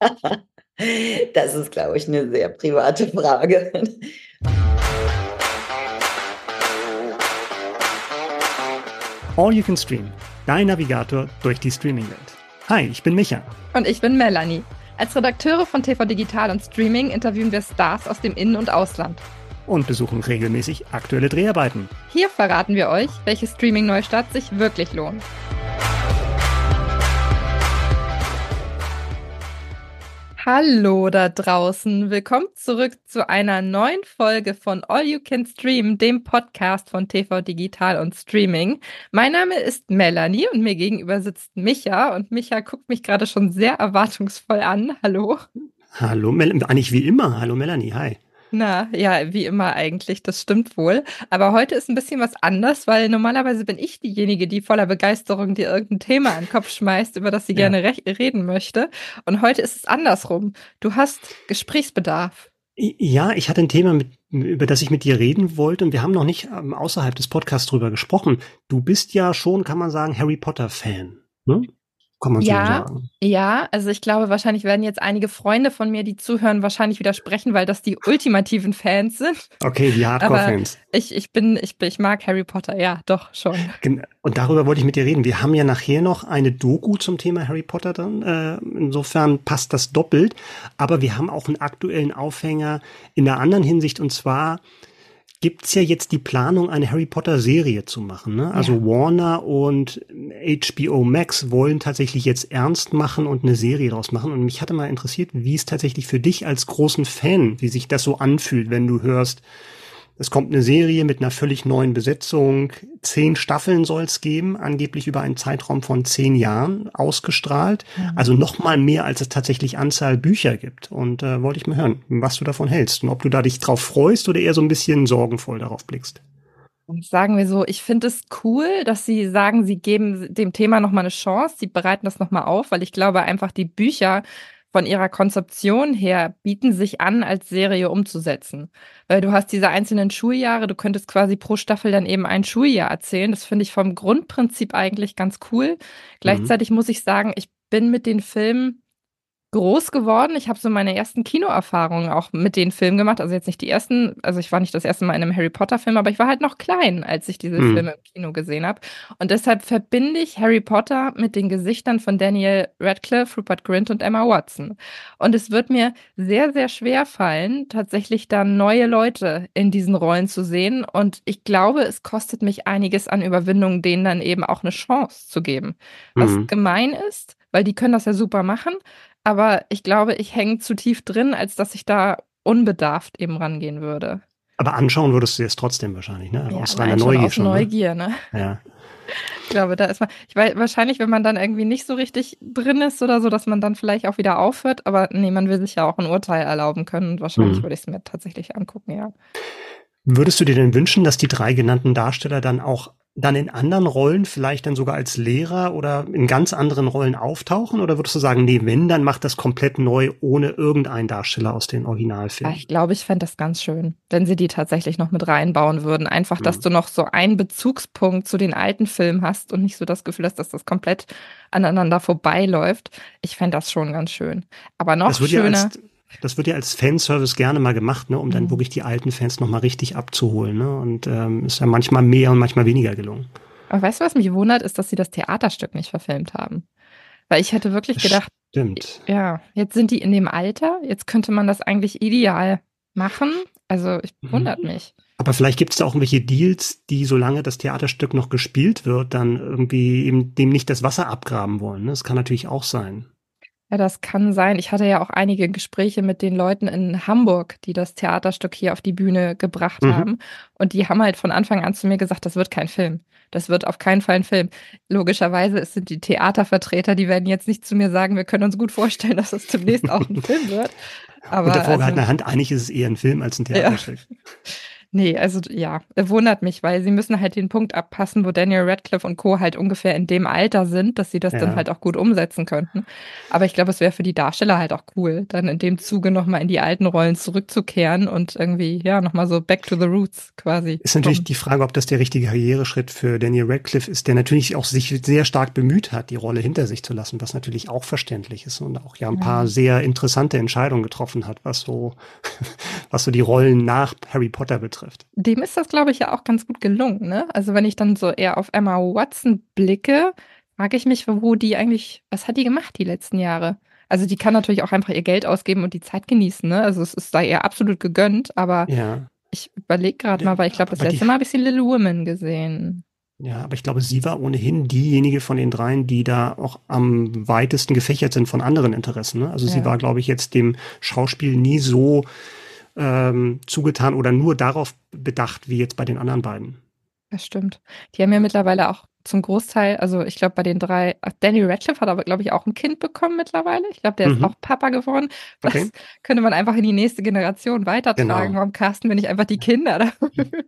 Das ist, glaube ich, eine sehr private Frage. All You Can Stream, dein Navigator durch die Streaming-Welt. Hi, ich bin Micha. Und ich bin Melanie. Als Redakteure von TV Digital und Streaming interviewen wir Stars aus dem In- und Ausland. Und besuchen regelmäßig aktuelle Dreharbeiten. Hier verraten wir euch, welche Streaming-Neustart sich wirklich lohnt. Hallo da draußen. Willkommen zurück zu einer neuen Folge von All You Can Stream, dem Podcast von TV Digital und Streaming. Mein Name ist Melanie und mir gegenüber sitzt Micha und Micha guckt mich gerade schon sehr erwartungsvoll an. Hallo. Hallo, Mel eigentlich wie immer. Hallo Melanie, hi. Na, ja, wie immer eigentlich, das stimmt wohl. Aber heute ist ein bisschen was anders, weil normalerweise bin ich diejenige, die voller Begeisterung dir irgendein Thema an den Kopf schmeißt, über das sie ja. gerne reden möchte. Und heute ist es andersrum. Du hast Gesprächsbedarf. Ja, ich hatte ein Thema, mit, über das ich mit dir reden wollte und wir haben noch nicht ähm, außerhalb des Podcasts drüber gesprochen. Du bist ja schon, kann man sagen, Harry Potter-Fan. Ne? Kann man ja, so sagen. Ja, also ich glaube, wahrscheinlich werden jetzt einige Freunde von mir, die zuhören, wahrscheinlich widersprechen, weil das die ultimativen Fans sind. Okay, die Hardcore-Fans. Ich, ich bin, ich, ich mag Harry Potter, ja, doch, schon. Und darüber wollte ich mit dir reden. Wir haben ja nachher noch eine Doku zum Thema Harry Potter dann. Äh, insofern passt das doppelt. Aber wir haben auch einen aktuellen Aufhänger in der anderen Hinsicht und zwar gibt's ja jetzt die Planung, eine Harry Potter Serie zu machen. Ne? Also ja. Warner und HBO Max wollen tatsächlich jetzt ernst machen und eine Serie daraus machen. Und mich hatte mal interessiert, wie es tatsächlich für dich als großen Fan, wie sich das so anfühlt, wenn du hörst, es kommt eine Serie mit einer völlig neuen Besetzung. Zehn Staffeln soll es geben, angeblich über einen Zeitraum von zehn Jahren ausgestrahlt. Mhm. Also noch mal mehr, als es tatsächlich Anzahl Bücher gibt. Und äh, wollte ich mal hören, was du davon hältst und ob du da dich drauf freust oder eher so ein bisschen sorgenvoll darauf blickst. Sagen wir so, ich finde es cool, dass Sie sagen, Sie geben dem Thema noch mal eine Chance. Sie bereiten das noch mal auf, weil ich glaube einfach, die Bücher von ihrer Konzeption her bieten sich an, als Serie umzusetzen. Weil du hast diese einzelnen Schuljahre, du könntest quasi pro Staffel dann eben ein Schuljahr erzählen. Das finde ich vom Grundprinzip eigentlich ganz cool. Mhm. Gleichzeitig muss ich sagen, ich bin mit den Filmen groß geworden. Ich habe so meine ersten Kinoerfahrungen auch mit den Filmen gemacht. Also jetzt nicht die ersten, also ich war nicht das erste Mal in einem Harry Potter Film, aber ich war halt noch klein, als ich diese mhm. Filme im Kino gesehen habe. Und deshalb verbinde ich Harry Potter mit den Gesichtern von Daniel Radcliffe, Rupert Grint und Emma Watson. Und es wird mir sehr, sehr schwer fallen, tatsächlich dann neue Leute in diesen Rollen zu sehen. Und ich glaube, es kostet mich einiges an Überwindung, denen dann eben auch eine Chance zu geben. Was mhm. gemein ist, weil die können das ja super machen, aber ich glaube, ich hänge zu tief drin, als dass ich da unbedarft eben rangehen würde. Aber anschauen würdest du es trotzdem wahrscheinlich, ne? Ja, aus reiner Neugier aus schon. Ne? Neugier, ne? Ja. Ich glaube, da ist man, ich weiß, wahrscheinlich, wenn man dann irgendwie nicht so richtig drin ist oder so, dass man dann vielleicht auch wieder aufhört, aber nee, man will sich ja auch ein Urteil erlauben können und wahrscheinlich mhm. würde ich es mir tatsächlich angucken, ja. Würdest du dir denn wünschen, dass die drei genannten Darsteller dann auch dann in anderen Rollen, vielleicht dann sogar als Lehrer oder in ganz anderen Rollen auftauchen? Oder würdest du sagen, nee, wenn, dann macht das komplett neu, ohne irgendeinen Darsteller aus den Originalfilmen? Ich glaube, ich fände das ganz schön, wenn sie die tatsächlich noch mit reinbauen würden. Einfach, dass mhm. du noch so einen Bezugspunkt zu den alten Filmen hast und nicht so das Gefühl hast, dass das komplett aneinander vorbeiläuft. Ich fände das schon ganz schön. Aber noch schöner. Ja das wird ja als Fanservice gerne mal gemacht, ne, um dann mhm. wirklich die alten Fans nochmal richtig abzuholen. Ne? Und ähm, ist ja manchmal mehr und manchmal weniger gelungen. Aber weißt du, was mich wundert, ist, dass sie das Theaterstück nicht verfilmt haben. Weil ich hätte wirklich gedacht, Stimmt. ja, jetzt sind die in dem Alter, jetzt könnte man das eigentlich ideal machen. Also ich mhm. wundert mich. Aber vielleicht gibt es da auch irgendwelche Deals, die, solange das Theaterstück noch gespielt wird, dann irgendwie eben dem nicht das Wasser abgraben wollen. Ne? Das kann natürlich auch sein. Ja, das kann sein. Ich hatte ja auch einige Gespräche mit den Leuten in Hamburg, die das Theaterstück hier auf die Bühne gebracht mhm. haben. Und die haben halt von Anfang an zu mir gesagt, das wird kein Film. Das wird auf keinen Fall ein Film. Logischerweise es sind die Theatervertreter, die werden jetzt nicht zu mir sagen, wir können uns gut vorstellen, dass es demnächst auch ein Film wird. Aber Unter vorgehaltener also, Hand, eigentlich ist es eher ein Film als ein Theaterstück. Ja. Nee, also ja, wundert mich, weil sie müssen halt den Punkt abpassen, wo Daniel Radcliffe und Co. halt ungefähr in dem Alter sind, dass sie das ja. dann halt auch gut umsetzen könnten. Aber ich glaube, es wäre für die Darsteller halt auch cool, dann in dem Zuge nochmal in die alten Rollen zurückzukehren und irgendwie, ja, nochmal so back to the roots quasi. Ist natürlich kommen. die Frage, ob das der richtige Karriereschritt für Daniel Radcliffe ist, der natürlich auch sich sehr stark bemüht hat, die Rolle hinter sich zu lassen, was natürlich auch verständlich ist und auch ja ein paar sehr interessante Entscheidungen getroffen hat, was so, was so die Rollen nach Harry Potter betrifft betrifft. Dem ist das, glaube ich, ja auch ganz gut gelungen. Ne? Also wenn ich dann so eher auf Emma Watson blicke, frage ich mich, wo die eigentlich, was hat die gemacht die letzten Jahre? Also die kann natürlich auch einfach ihr Geld ausgeben und die Zeit genießen. Ne? Also es ist da ihr absolut gegönnt, aber ja. ich überlege gerade mal, weil ich glaube, das letzte Mal habe ich sie Little Women gesehen. Ja, aber ich glaube, sie war ohnehin diejenige von den dreien, die da auch am weitesten gefächert sind von anderen Interessen. Ne? Also ja. sie war, glaube ich, jetzt dem Schauspiel nie so ähm, zugetan oder nur darauf bedacht, wie jetzt bei den anderen beiden. Das stimmt. Die haben ja mittlerweile auch zum Großteil, also ich glaube bei den drei, Danny Radcliffe hat aber, glaube ich, auch ein Kind bekommen mittlerweile. Ich glaube, der mhm. ist auch Papa geworden. Das okay. könnte man einfach in die nächste Generation weitertragen. Genau. Warum casten wir nicht einfach die Kinder?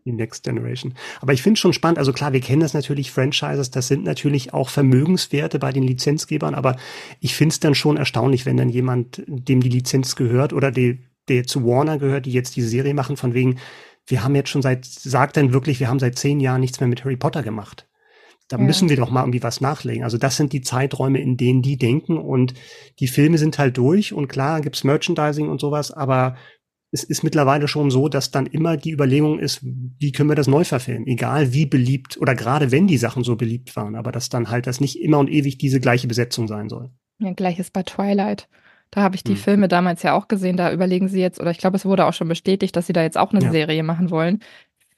Die Next Generation. Aber ich finde es schon spannend. Also klar, wir kennen das natürlich, Franchises, das sind natürlich auch Vermögenswerte bei den Lizenzgebern, aber ich finde es dann schon erstaunlich, wenn dann jemand, dem die Lizenz gehört oder die, der zu Warner gehört, die jetzt diese Serie machen, von wegen, wir haben jetzt schon seit, sagt dann wirklich, wir haben seit zehn Jahren nichts mehr mit Harry Potter gemacht. Da ja. müssen wir doch mal irgendwie was nachlegen. Also das sind die Zeiträume, in denen die denken und die Filme sind halt durch und klar gibt's Merchandising und sowas, aber es ist mittlerweile schon so, dass dann immer die Überlegung ist, wie können wir das neu verfilmen? Egal wie beliebt oder gerade wenn die Sachen so beliebt waren, aber dass dann halt das nicht immer und ewig diese gleiche Besetzung sein soll. Ja, gleiches bei Twilight. Da habe ich die hm. Filme damals ja auch gesehen. Da überlegen sie jetzt, oder ich glaube, es wurde auch schon bestätigt, dass sie da jetzt auch eine ja. Serie machen wollen.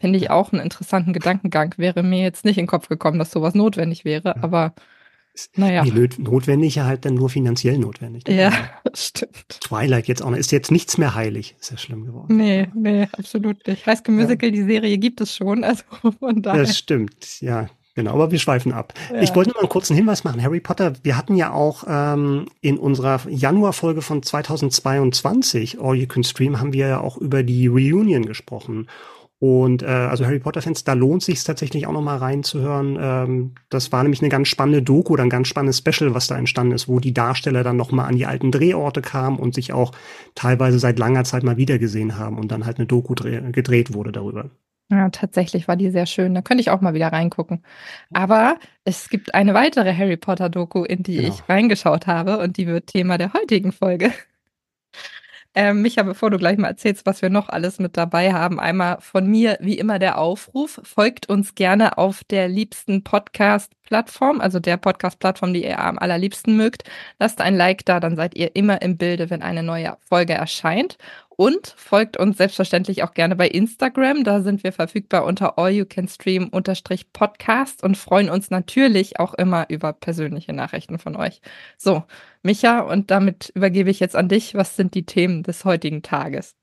Finde ich auch einen interessanten Gedankengang. Wäre mir jetzt nicht in den Kopf gekommen, dass sowas notwendig wäre, ja. aber naja. Die notwendige halt dann nur finanziell notwendig. Ja, stimmt. Twilight jetzt auch noch. Ist jetzt nichts mehr heilig. Ist ja schlimm geworden. Nee, nee, absolut nicht. High School Musical, ja. die Serie gibt es schon, also von daher. Das stimmt, ja. Genau, aber wir schweifen ab. Ja. Ich wollte nur mal einen kurzen Hinweis machen. Harry Potter, wir hatten ja auch ähm, in unserer Januarfolge von 2022, All You Can Stream, haben wir ja auch über die Reunion gesprochen. Und äh, also Harry Potter-Fans, da lohnt sich tatsächlich auch noch mal reinzuhören. Ähm, das war nämlich eine ganz spannende Doku oder ein ganz spannendes Special, was da entstanden ist, wo die Darsteller dann noch mal an die alten Drehorte kamen und sich auch teilweise seit langer Zeit mal wiedergesehen haben und dann halt eine Doku gedreht wurde darüber. Ja, tatsächlich war die sehr schön. Da könnte ich auch mal wieder reingucken. Aber es gibt eine weitere Harry Potter-Doku, in die genau. ich reingeschaut habe und die wird Thema der heutigen Folge. Ähm, Micha, bevor du gleich mal erzählst, was wir noch alles mit dabei haben, einmal von mir wie immer der Aufruf. Folgt uns gerne auf der liebsten Podcast-Plattform, also der Podcast-Plattform, die ihr am allerliebsten mögt. Lasst ein Like da, dann seid ihr immer im Bilde, wenn eine neue Folge erscheint. Und folgt uns selbstverständlich auch gerne bei Instagram. Da sind wir verfügbar unter All You Can Stream Podcast und freuen uns natürlich auch immer über persönliche Nachrichten von euch. So, Micha, und damit übergebe ich jetzt an dich. Was sind die Themen des heutigen Tages?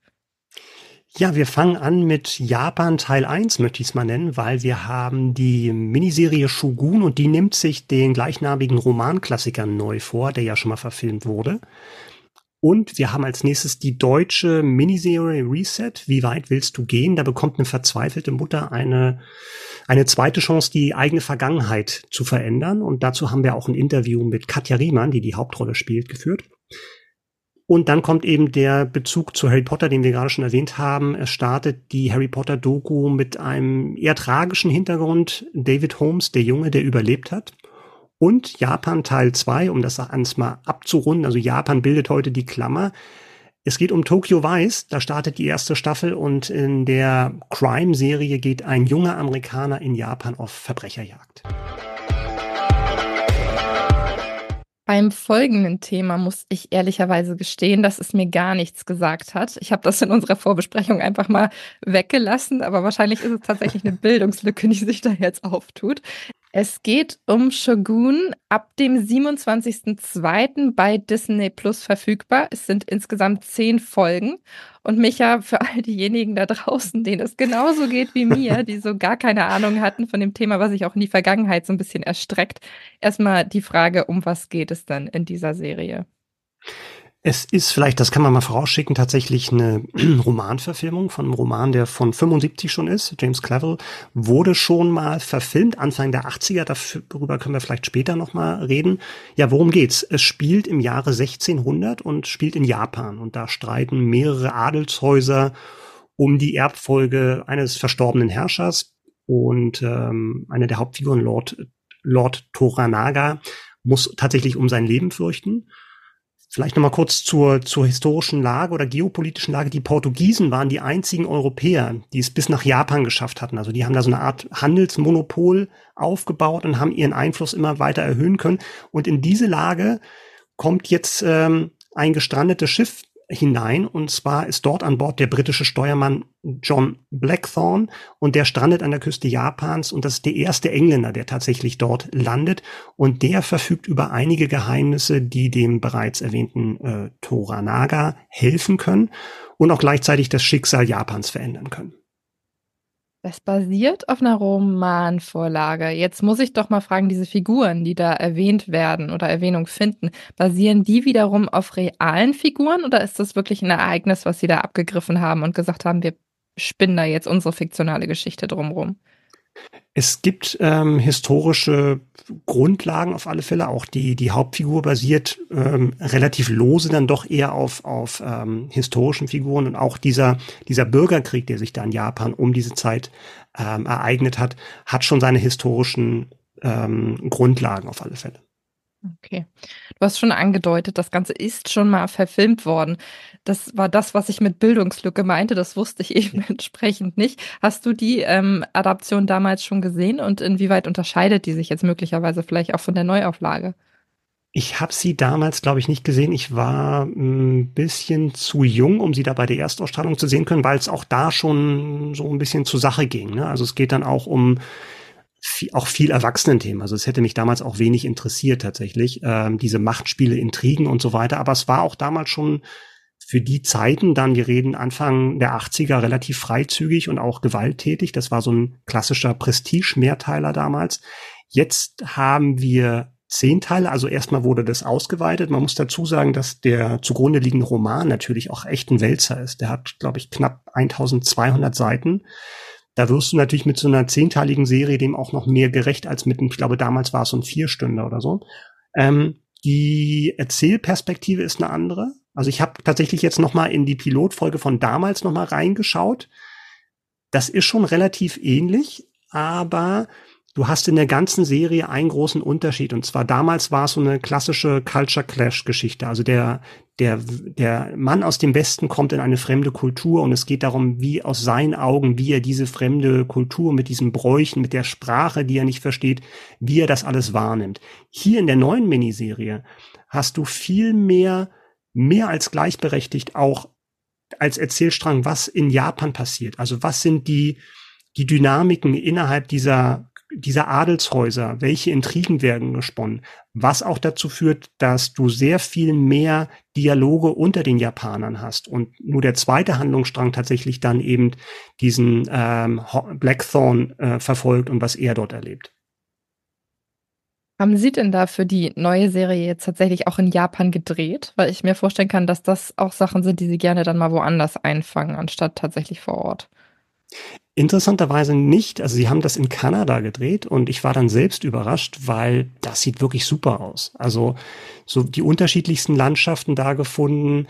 Ja, wir fangen an mit Japan Teil 1, möchte ich es mal nennen, weil wir haben die Miniserie Shogun und die nimmt sich den gleichnamigen Romanklassiker neu vor, der ja schon mal verfilmt wurde. Und wir haben als nächstes die deutsche Miniserie Reset. Wie weit willst du gehen? Da bekommt eine verzweifelte Mutter eine, eine zweite Chance, die eigene Vergangenheit zu verändern. Und dazu haben wir auch ein Interview mit Katja Riemann, die die Hauptrolle spielt, geführt. Und dann kommt eben der Bezug zu Harry Potter, den wir gerade schon erwähnt haben. Es startet die Harry Potter Doku mit einem eher tragischen Hintergrund. David Holmes, der Junge, der überlebt hat und Japan Teil 2, um das ans mal abzurunden. Also Japan bildet heute die Klammer. Es geht um Tokyo Vice, da startet die erste Staffel und in der Crime-Serie geht ein junger Amerikaner in Japan auf Verbrecherjagd. Beim folgenden Thema muss ich ehrlicherweise gestehen, dass es mir gar nichts gesagt hat. Ich habe das in unserer Vorbesprechung einfach mal weggelassen, aber wahrscheinlich ist es tatsächlich eine Bildungslücke, die sich da jetzt auftut. Es geht um Shogun ab dem 27.02. bei Disney Plus verfügbar. Es sind insgesamt zehn Folgen. Und Micha, für all diejenigen da draußen, denen es genauso geht wie mir, die so gar keine Ahnung hatten von dem Thema, was sich auch in die Vergangenheit so ein bisschen erstreckt, erstmal die Frage, um was geht es dann in dieser Serie? Es ist vielleicht, das kann man mal vorausschicken, tatsächlich eine Romanverfilmung von einem Roman, der von 75 schon ist. James Clavell wurde schon mal verfilmt, Anfang der 80er. Darüber können wir vielleicht später noch mal reden. Ja, worum geht's? Es spielt im Jahre 1600 und spielt in Japan. Und da streiten mehrere Adelshäuser um die Erbfolge eines verstorbenen Herrschers. Und ähm, eine der Hauptfiguren, Lord, Lord Toranaga, muss tatsächlich um sein Leben fürchten. Vielleicht noch mal kurz zur, zur historischen Lage oder geopolitischen Lage. Die Portugiesen waren die einzigen Europäer, die es bis nach Japan geschafft hatten. Also die haben da so eine Art Handelsmonopol aufgebaut und haben ihren Einfluss immer weiter erhöhen können. Und in diese Lage kommt jetzt ähm, ein gestrandetes Schiff hinein. Und zwar ist dort an Bord der britische Steuermann John Blackthorne und der strandet an der Küste Japans und das ist der erste Engländer, der tatsächlich dort landet und der verfügt über einige Geheimnisse, die dem bereits erwähnten äh, Toranaga helfen können und auch gleichzeitig das Schicksal Japans verändern können. Das basiert auf einer Romanvorlage. Jetzt muss ich doch mal fragen, diese Figuren, die da erwähnt werden oder Erwähnung finden, basieren die wiederum auf realen Figuren oder ist das wirklich ein Ereignis, was Sie da abgegriffen haben und gesagt haben, wir spinnen da jetzt unsere fiktionale Geschichte drumherum? Es gibt ähm, historische Grundlagen auf alle Fälle. Auch die, die Hauptfigur basiert ähm, relativ lose dann doch eher auf, auf ähm, historischen Figuren. Und auch dieser, dieser Bürgerkrieg, der sich da in Japan um diese Zeit ähm, ereignet hat, hat schon seine historischen ähm, Grundlagen auf alle Fälle. Okay. Du hast schon angedeutet, das Ganze ist schon mal verfilmt worden. Das war das, was ich mit Bildungslücke meinte. Das wusste ich eben entsprechend nicht. Hast du die ähm, Adaption damals schon gesehen und inwieweit unterscheidet die sich jetzt möglicherweise vielleicht auch von der Neuauflage? Ich habe sie damals, glaube ich, nicht gesehen. Ich war ein bisschen zu jung, um sie da bei der Erstausstrahlung zu sehen können, weil es auch da schon so ein bisschen zur Sache ging. Ne? Also es geht dann auch um auch viel Erwachsenenthemen. Also es hätte mich damals auch wenig interessiert tatsächlich, ähm, diese Machtspiele, Intrigen und so weiter. Aber es war auch damals schon für die Zeiten dann, wir reden Anfang der 80er, relativ freizügig und auch gewalttätig. Das war so ein klassischer Prestige-Mehrteiler damals. Jetzt haben wir zehn Teile, also erstmal wurde das ausgeweitet. Man muss dazu sagen, dass der zugrunde liegende Roman natürlich auch echt ein Wälzer ist. Der hat, glaube ich, knapp 1200 Seiten. Da wirst du natürlich mit so einer zehnteiligen Serie dem auch noch mehr gerecht als mit, ich glaube, damals war es so ein Vierstünder oder so. Ähm, die Erzählperspektive ist eine andere. Also ich habe tatsächlich jetzt noch mal in die Pilotfolge von damals noch mal reingeschaut. Das ist schon relativ ähnlich, aber du hast in der ganzen Serie einen großen Unterschied. Und zwar damals war es so eine klassische Culture Clash Geschichte. Also der, der, der Mann aus dem Westen kommt in eine fremde Kultur und es geht darum, wie aus seinen Augen, wie er diese fremde Kultur mit diesen Bräuchen, mit der Sprache, die er nicht versteht, wie er das alles wahrnimmt. Hier in der neuen Miniserie hast du viel mehr, mehr als gleichberechtigt auch als Erzählstrang, was in Japan passiert. Also was sind die, die Dynamiken innerhalb dieser dieser Adelshäuser, welche Intrigen werden gesponnen, was auch dazu führt, dass du sehr viel mehr Dialoge unter den Japanern hast und nur der zweite Handlungsstrang tatsächlich dann eben diesen ähm, Blackthorn äh, verfolgt und was er dort erlebt. Haben Sie denn da für die neue Serie jetzt tatsächlich auch in Japan gedreht? Weil ich mir vorstellen kann, dass das auch Sachen sind, die Sie gerne dann mal woanders einfangen, anstatt tatsächlich vor Ort. Interessanterweise nicht. Also sie haben das in Kanada gedreht und ich war dann selbst überrascht, weil das sieht wirklich super aus. Also so die unterschiedlichsten Landschaften da gefunden,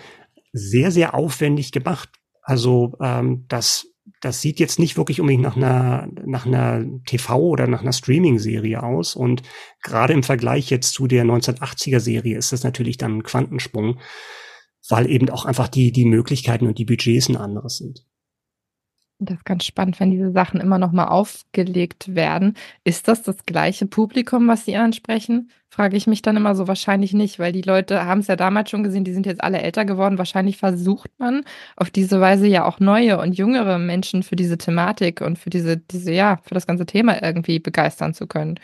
sehr, sehr aufwendig gemacht. Also ähm, das, das sieht jetzt nicht wirklich unbedingt nach einer, nach einer TV oder nach einer Streaming-Serie aus. Und gerade im Vergleich jetzt zu der 1980er-Serie ist das natürlich dann ein Quantensprung, weil eben auch einfach die, die Möglichkeiten und die Budgets ein anderes sind. Das ist ganz spannend, wenn diese Sachen immer noch mal aufgelegt werden. Ist das das gleiche Publikum, was Sie ansprechen? Frage ich mich dann immer so wahrscheinlich nicht, weil die Leute haben es ja damals schon gesehen, die sind jetzt alle älter geworden. Wahrscheinlich versucht man auf diese Weise ja auch neue und jüngere Menschen für diese Thematik und für diese, diese, ja, für das ganze Thema irgendwie begeistern zu können.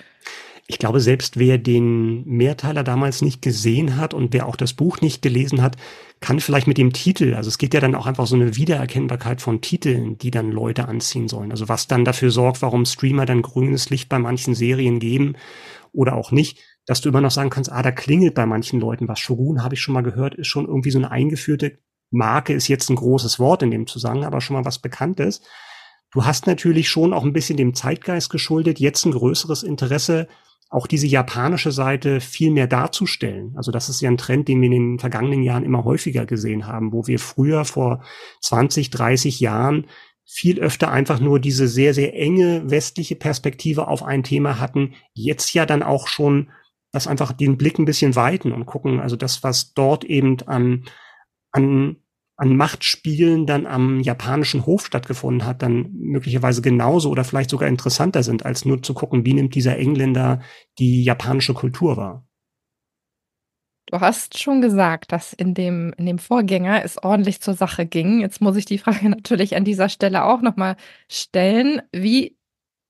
Ich glaube, selbst wer den Mehrteiler damals nicht gesehen hat und wer auch das Buch nicht gelesen hat, kann vielleicht mit dem Titel, also es geht ja dann auch einfach so eine Wiedererkennbarkeit von Titeln, die dann Leute anziehen sollen. Also was dann dafür sorgt, warum Streamer dann grünes Licht bei manchen Serien geben oder auch nicht. dass du immer noch sagen kannst, ah, da klingelt bei manchen Leuten was. Shogun habe ich schon mal gehört, ist schon irgendwie so eine eingeführte Marke, ist jetzt ein großes Wort in dem Zusammenhang, aber schon mal was Bekanntes. Du hast natürlich schon auch ein bisschen dem Zeitgeist geschuldet, jetzt ein größeres Interesse, auch diese japanische Seite viel mehr darzustellen. Also das ist ja ein Trend, den wir in den vergangenen Jahren immer häufiger gesehen haben, wo wir früher vor 20, 30 Jahren viel öfter einfach nur diese sehr, sehr enge westliche Perspektive auf ein Thema hatten, jetzt ja dann auch schon das einfach den Blick ein bisschen weiten und gucken, also das, was dort eben an, an, an Machtspielen dann am japanischen Hof stattgefunden hat, dann möglicherweise genauso oder vielleicht sogar interessanter sind, als nur zu gucken, wie nimmt dieser Engländer die japanische Kultur wahr. Du hast schon gesagt, dass in dem, in dem Vorgänger es ordentlich zur Sache ging. Jetzt muss ich die Frage natürlich an dieser Stelle auch nochmal stellen. Wie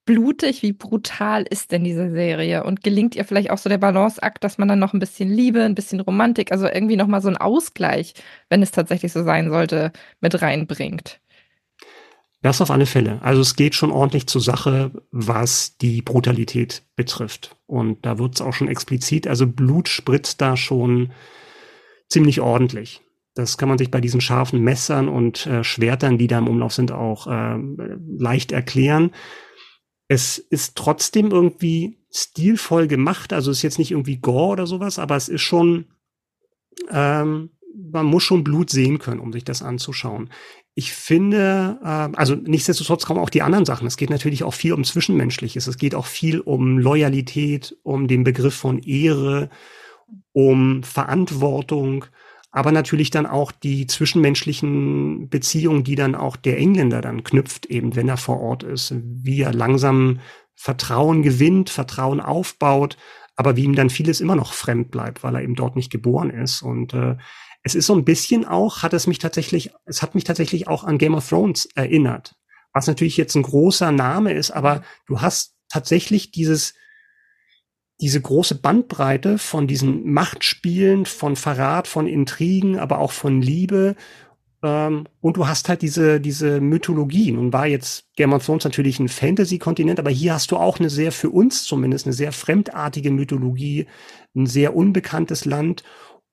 blutig, wie brutal ist denn diese Serie? Und gelingt ihr vielleicht auch so der Balanceakt, dass man dann noch ein bisschen Liebe, ein bisschen Romantik, also irgendwie nochmal so einen Ausgleich, wenn es tatsächlich so sein sollte, mit reinbringt? Das auf alle Fälle. Also es geht schon ordentlich zur Sache, was die Brutalität betrifft. Und da wird es auch schon explizit, also Blut spritzt da schon ziemlich ordentlich. Das kann man sich bei diesen scharfen Messern und äh, Schwertern, die da im Umlauf sind, auch äh, leicht erklären. Es ist trotzdem irgendwie stilvoll gemacht, also ist jetzt nicht irgendwie Gore oder sowas, aber es ist schon, ähm, man muss schon Blut sehen können, um sich das anzuschauen. Ich finde, äh, also nichtsdestotrotz kommen auch die anderen Sachen. Es geht natürlich auch viel um Zwischenmenschliches. Es geht auch viel um Loyalität, um den Begriff von Ehre, um Verantwortung, aber natürlich dann auch die zwischenmenschlichen Beziehungen, die dann auch der Engländer dann knüpft, eben wenn er vor Ort ist, wie er langsam Vertrauen gewinnt, Vertrauen aufbaut, aber wie ihm dann vieles immer noch fremd bleibt, weil er eben dort nicht geboren ist. Und äh, es ist so ein bisschen auch, hat es mich tatsächlich, es hat mich tatsächlich auch an Game of Thrones erinnert. Was natürlich jetzt ein großer Name ist, aber du hast tatsächlich dieses, diese große Bandbreite von diesen Machtspielen, von Verrat, von Intrigen, aber auch von Liebe. Ähm, und du hast halt diese, diese Mythologie. Nun war jetzt Game of Thrones natürlich ein Fantasy-Kontinent, aber hier hast du auch eine sehr, für uns zumindest, eine sehr fremdartige Mythologie, ein sehr unbekanntes Land.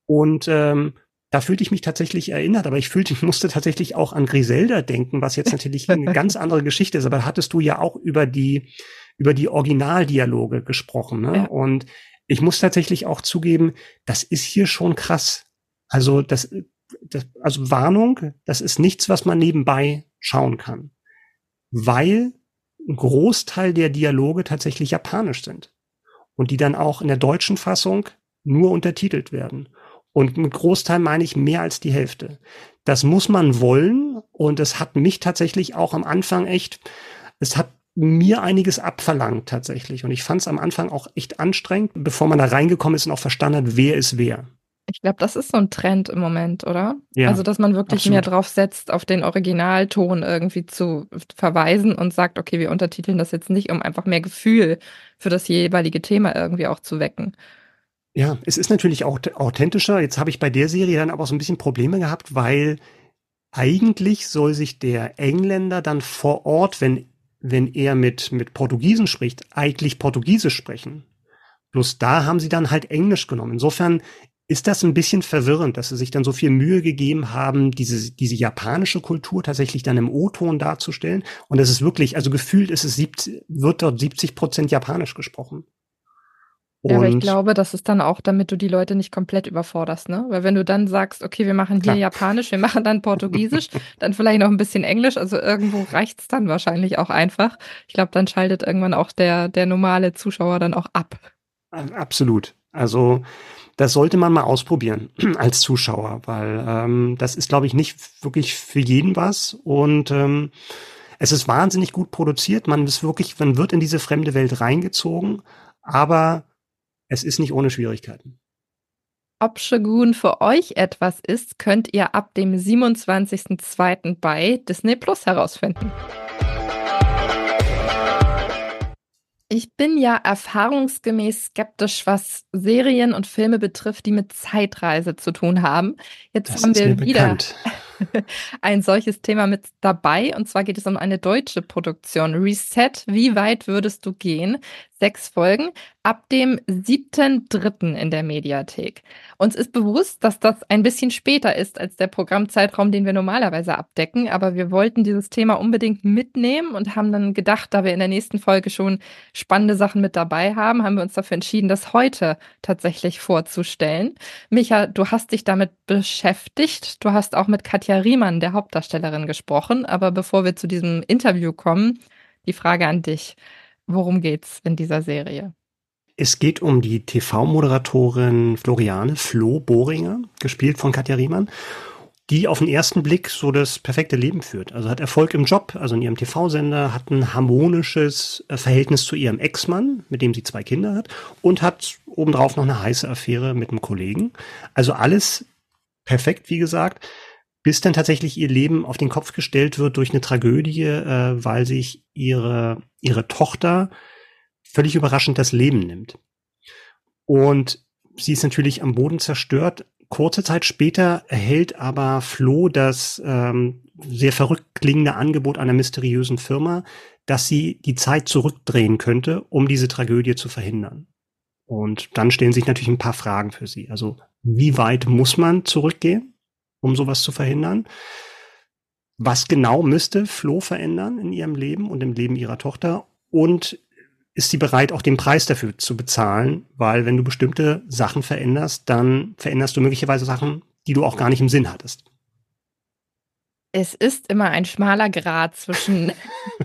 Und ähm, da fühlte ich mich tatsächlich erinnert, aber ich fühlte, ich musste tatsächlich auch an Griselda denken, was jetzt natürlich eine ganz andere Geschichte ist. Aber da hattest du ja auch über die, über die Originaldialoge gesprochen. Ne? Ja. Und ich muss tatsächlich auch zugeben, das ist hier schon krass. Also das, das, also Warnung, das ist nichts, was man nebenbei schauen kann. Weil ein Großteil der Dialoge tatsächlich japanisch sind. Und die dann auch in der deutschen Fassung nur untertitelt werden. Und mit Großteil meine ich mehr als die Hälfte. Das muss man wollen und es hat mich tatsächlich auch am Anfang echt, es hat mir einiges abverlangt tatsächlich. Und ich fand es am Anfang auch echt anstrengend, bevor man da reingekommen ist und auch verstanden hat, wer ist wer. Ich glaube, das ist so ein Trend im Moment, oder? Ja, also, dass man wirklich absolut. mehr drauf setzt, auf den Originalton irgendwie zu verweisen und sagt, okay, wir untertiteln das jetzt nicht, um einfach mehr Gefühl für das jeweilige Thema irgendwie auch zu wecken. Ja, es ist natürlich auch authentischer. Jetzt habe ich bei der Serie dann aber so ein bisschen Probleme gehabt, weil eigentlich soll sich der Engländer dann vor Ort, wenn, wenn er mit, mit Portugiesen spricht, eigentlich Portugiesisch sprechen. Bloß da haben sie dann halt Englisch genommen. Insofern ist das ein bisschen verwirrend, dass sie sich dann so viel Mühe gegeben haben, diese, diese japanische Kultur tatsächlich dann im O-Ton darzustellen. Und es ist wirklich, also gefühlt ist es, 70, wird dort 70 Prozent Japanisch gesprochen. Ja, aber ich glaube, das ist dann auch, damit du die Leute nicht komplett überforderst, ne? Weil wenn du dann sagst, okay, wir machen hier Klar. Japanisch, wir machen dann Portugiesisch, dann vielleicht noch ein bisschen Englisch, also irgendwo reicht's dann wahrscheinlich auch einfach. Ich glaube, dann schaltet irgendwann auch der, der normale Zuschauer dann auch ab. Absolut. Also das sollte man mal ausprobieren als Zuschauer, weil ähm, das ist, glaube ich, nicht wirklich für jeden was. Und ähm, es ist wahnsinnig gut produziert. Man ist wirklich, man wird in diese fremde Welt reingezogen, aber es ist nicht ohne Schwierigkeiten. Ob Shogun für euch etwas ist, könnt ihr ab dem 27.02. bei Disney Plus herausfinden. Ich bin ja erfahrungsgemäß skeptisch, was Serien und Filme betrifft, die mit Zeitreise zu tun haben. Jetzt das haben wir wieder ein solches Thema mit dabei. Und zwar geht es um eine deutsche Produktion. Reset, wie weit würdest du gehen? Sechs Folgen ab dem 7.3. in der Mediathek. Uns ist bewusst, dass das ein bisschen später ist als der Programmzeitraum, den wir normalerweise abdecken, aber wir wollten dieses Thema unbedingt mitnehmen und haben dann gedacht, da wir in der nächsten Folge schon spannende Sachen mit dabei haben, haben wir uns dafür entschieden, das heute tatsächlich vorzustellen. Micha, du hast dich damit beschäftigt. Du hast auch mit Katja Riemann, der Hauptdarstellerin, gesprochen. Aber bevor wir zu diesem Interview kommen, die Frage an dich. Worum geht's in dieser Serie? Es geht um die TV-Moderatorin Floriane Flo Bohringer, gespielt von Katja Riemann, die auf den ersten Blick so das perfekte Leben führt. Also hat Erfolg im Job, also in ihrem TV-Sender, hat ein harmonisches äh, Verhältnis zu ihrem Ex-Mann, mit dem sie zwei Kinder hat, und hat obendrauf noch eine heiße Affäre mit einem Kollegen. Also alles perfekt, wie gesagt bis dann tatsächlich ihr Leben auf den Kopf gestellt wird durch eine Tragödie, äh, weil sich ihre, ihre Tochter völlig überraschend das Leben nimmt. Und sie ist natürlich am Boden zerstört. Kurze Zeit später erhält aber Flo das ähm, sehr verrückt klingende Angebot einer mysteriösen Firma, dass sie die Zeit zurückdrehen könnte, um diese Tragödie zu verhindern. Und dann stellen sich natürlich ein paar Fragen für sie. Also, wie weit muss man zurückgehen? Um sowas zu verhindern. Was genau müsste Flo verändern in ihrem Leben und im Leben ihrer Tochter? Und ist sie bereit, auch den Preis dafür zu bezahlen? Weil wenn du bestimmte Sachen veränderst, dann veränderst du möglicherweise Sachen, die du auch gar nicht im Sinn hattest. Es ist immer ein schmaler Grad zwischen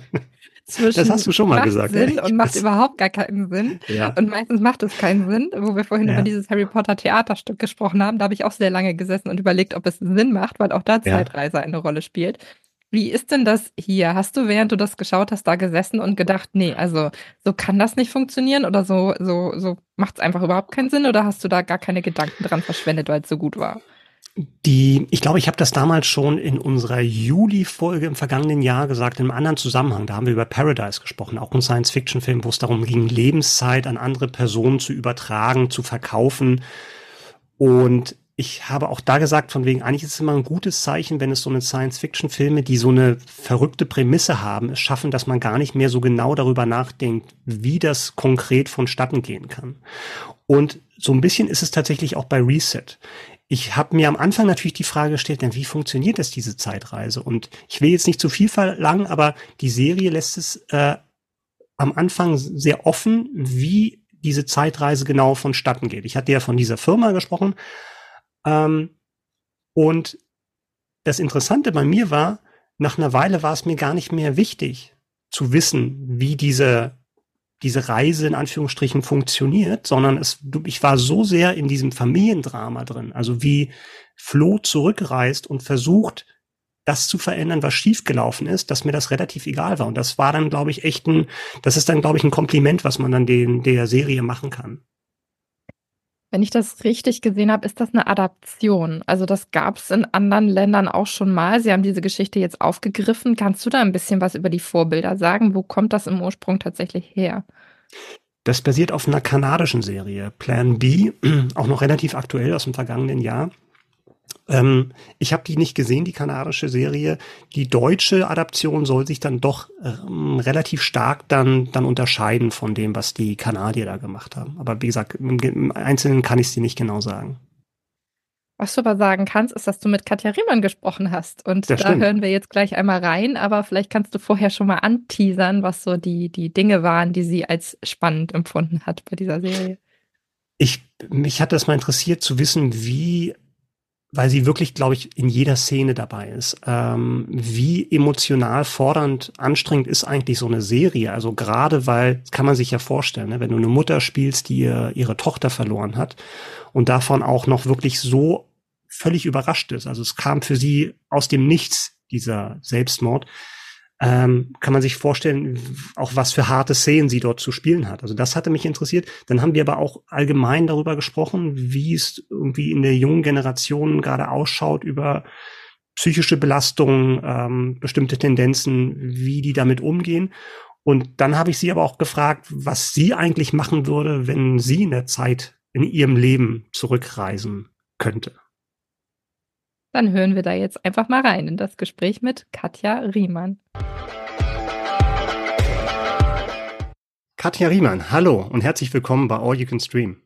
zwischen das hast du schon mal gesagt. Sinn ja. und macht überhaupt gar keinen Sinn. Ja. Und meistens macht es keinen Sinn. Wo wir vorhin Ja. über dieses Harry Potter Theaterstück gesprochen haben, da habe ich auch sehr lange gesessen und überlegt, ob es Sinn macht, weil auch da Ja. Zeitreise eine Rolle spielt. Wie ist denn das hier? Hast du, während du das geschaut hast, da gesessen und gedacht, nee, also so kann das nicht funktionieren oder so, so, so macht es einfach überhaupt keinen Sinn oder hast du da gar keine Gedanken dran verschwendet, weil es so gut war? Die, ich glaube, ich habe das damals schon in unserer Juli-Folge im vergangenen Jahr gesagt, in einem anderen Zusammenhang. Da haben wir über Paradise gesprochen, auch ein Science-Fiction-Film, wo es darum ging, Lebenszeit an andere Personen zu übertragen, zu verkaufen. Und ich habe auch da gesagt, von wegen, eigentlich ist es immer ein gutes Zeichen, wenn es so eine Science-Fiction-Filme, die so eine verrückte Prämisse haben, es schaffen, dass man gar nicht mehr so genau darüber nachdenkt, wie das konkret vonstatten gehen kann. Und so ein bisschen ist es tatsächlich auch bei Reset. Ich habe mir am Anfang natürlich die Frage gestellt, denn wie funktioniert das, diese Zeitreise? Und ich will jetzt nicht zu viel verlangen, aber die Serie lässt es äh, am Anfang sehr offen, wie diese Zeitreise genau vonstatten geht. Ich hatte ja von dieser Firma gesprochen. Ähm, und das Interessante bei mir war, nach einer Weile war es mir gar nicht mehr wichtig zu wissen, wie diese diese Reise in Anführungsstrichen funktioniert, sondern es, ich war so sehr in diesem Familiendrama drin, also wie Flo zurückreist und versucht, das zu verändern, was schiefgelaufen ist, dass mir das relativ egal war. Und das war dann, glaube ich, echt ein, das ist dann, glaube ich, ein Kompliment, was man dann den, der Serie machen kann. Wenn ich das richtig gesehen habe, ist das eine Adaption. Also das gab es in anderen Ländern auch schon mal. Sie haben diese Geschichte jetzt aufgegriffen. Kannst du da ein bisschen was über die Vorbilder sagen? Wo kommt das im Ursprung tatsächlich her? Das basiert auf einer kanadischen Serie, Plan B, auch noch relativ aktuell aus dem vergangenen Jahr. Ähm, ich habe die nicht gesehen, die kanadische Serie. Die deutsche Adaption soll sich dann doch ähm, relativ stark dann, dann unterscheiden von dem, was die Kanadier da gemacht haben. Aber wie gesagt, im, im Einzelnen kann ich es dir nicht genau sagen. Was du aber sagen kannst, ist, dass du mit Katja Riemann gesprochen hast. Und Das da stimmt. hören wir jetzt gleich einmal rein. Aber vielleicht kannst du vorher schon mal anteasern, was so die, die Dinge waren, die sie als spannend empfunden hat bei dieser Serie. Ich, mich hat das mal interessiert zu wissen, wie, weil sie wirklich, glaube ich, in jeder Szene dabei ist, ähm, wie emotional fordernd, anstrengend ist eigentlich so eine Serie. Also gerade weil, kann man sich ja vorstellen, ne, wenn du eine Mutter spielst, die ihr, ihre Tochter verloren hat und davon auch noch wirklich so völlig überrascht ist. Also es kam für sie aus dem Nichts, dieser Selbstmord ähm, kann man sich vorstellen, auch was für harte Szenen sie dort zu spielen hat. Also das hatte mich interessiert. Dann haben wir aber auch allgemein darüber gesprochen, wie es irgendwie in der jungen Generation gerade ausschaut über psychische Belastungen, ähm, bestimmte Tendenzen, wie die damit umgehen. Und dann habe ich sie aber auch gefragt, was sie eigentlich machen würde, wenn sie in der Zeit in ihrem Leben zurückreisen könnte. Dann hören wir da jetzt einfach mal rein in das Gespräch mit Katja Riemann. Katja Riemann, hallo und herzlich willkommen bei All You Can Stream.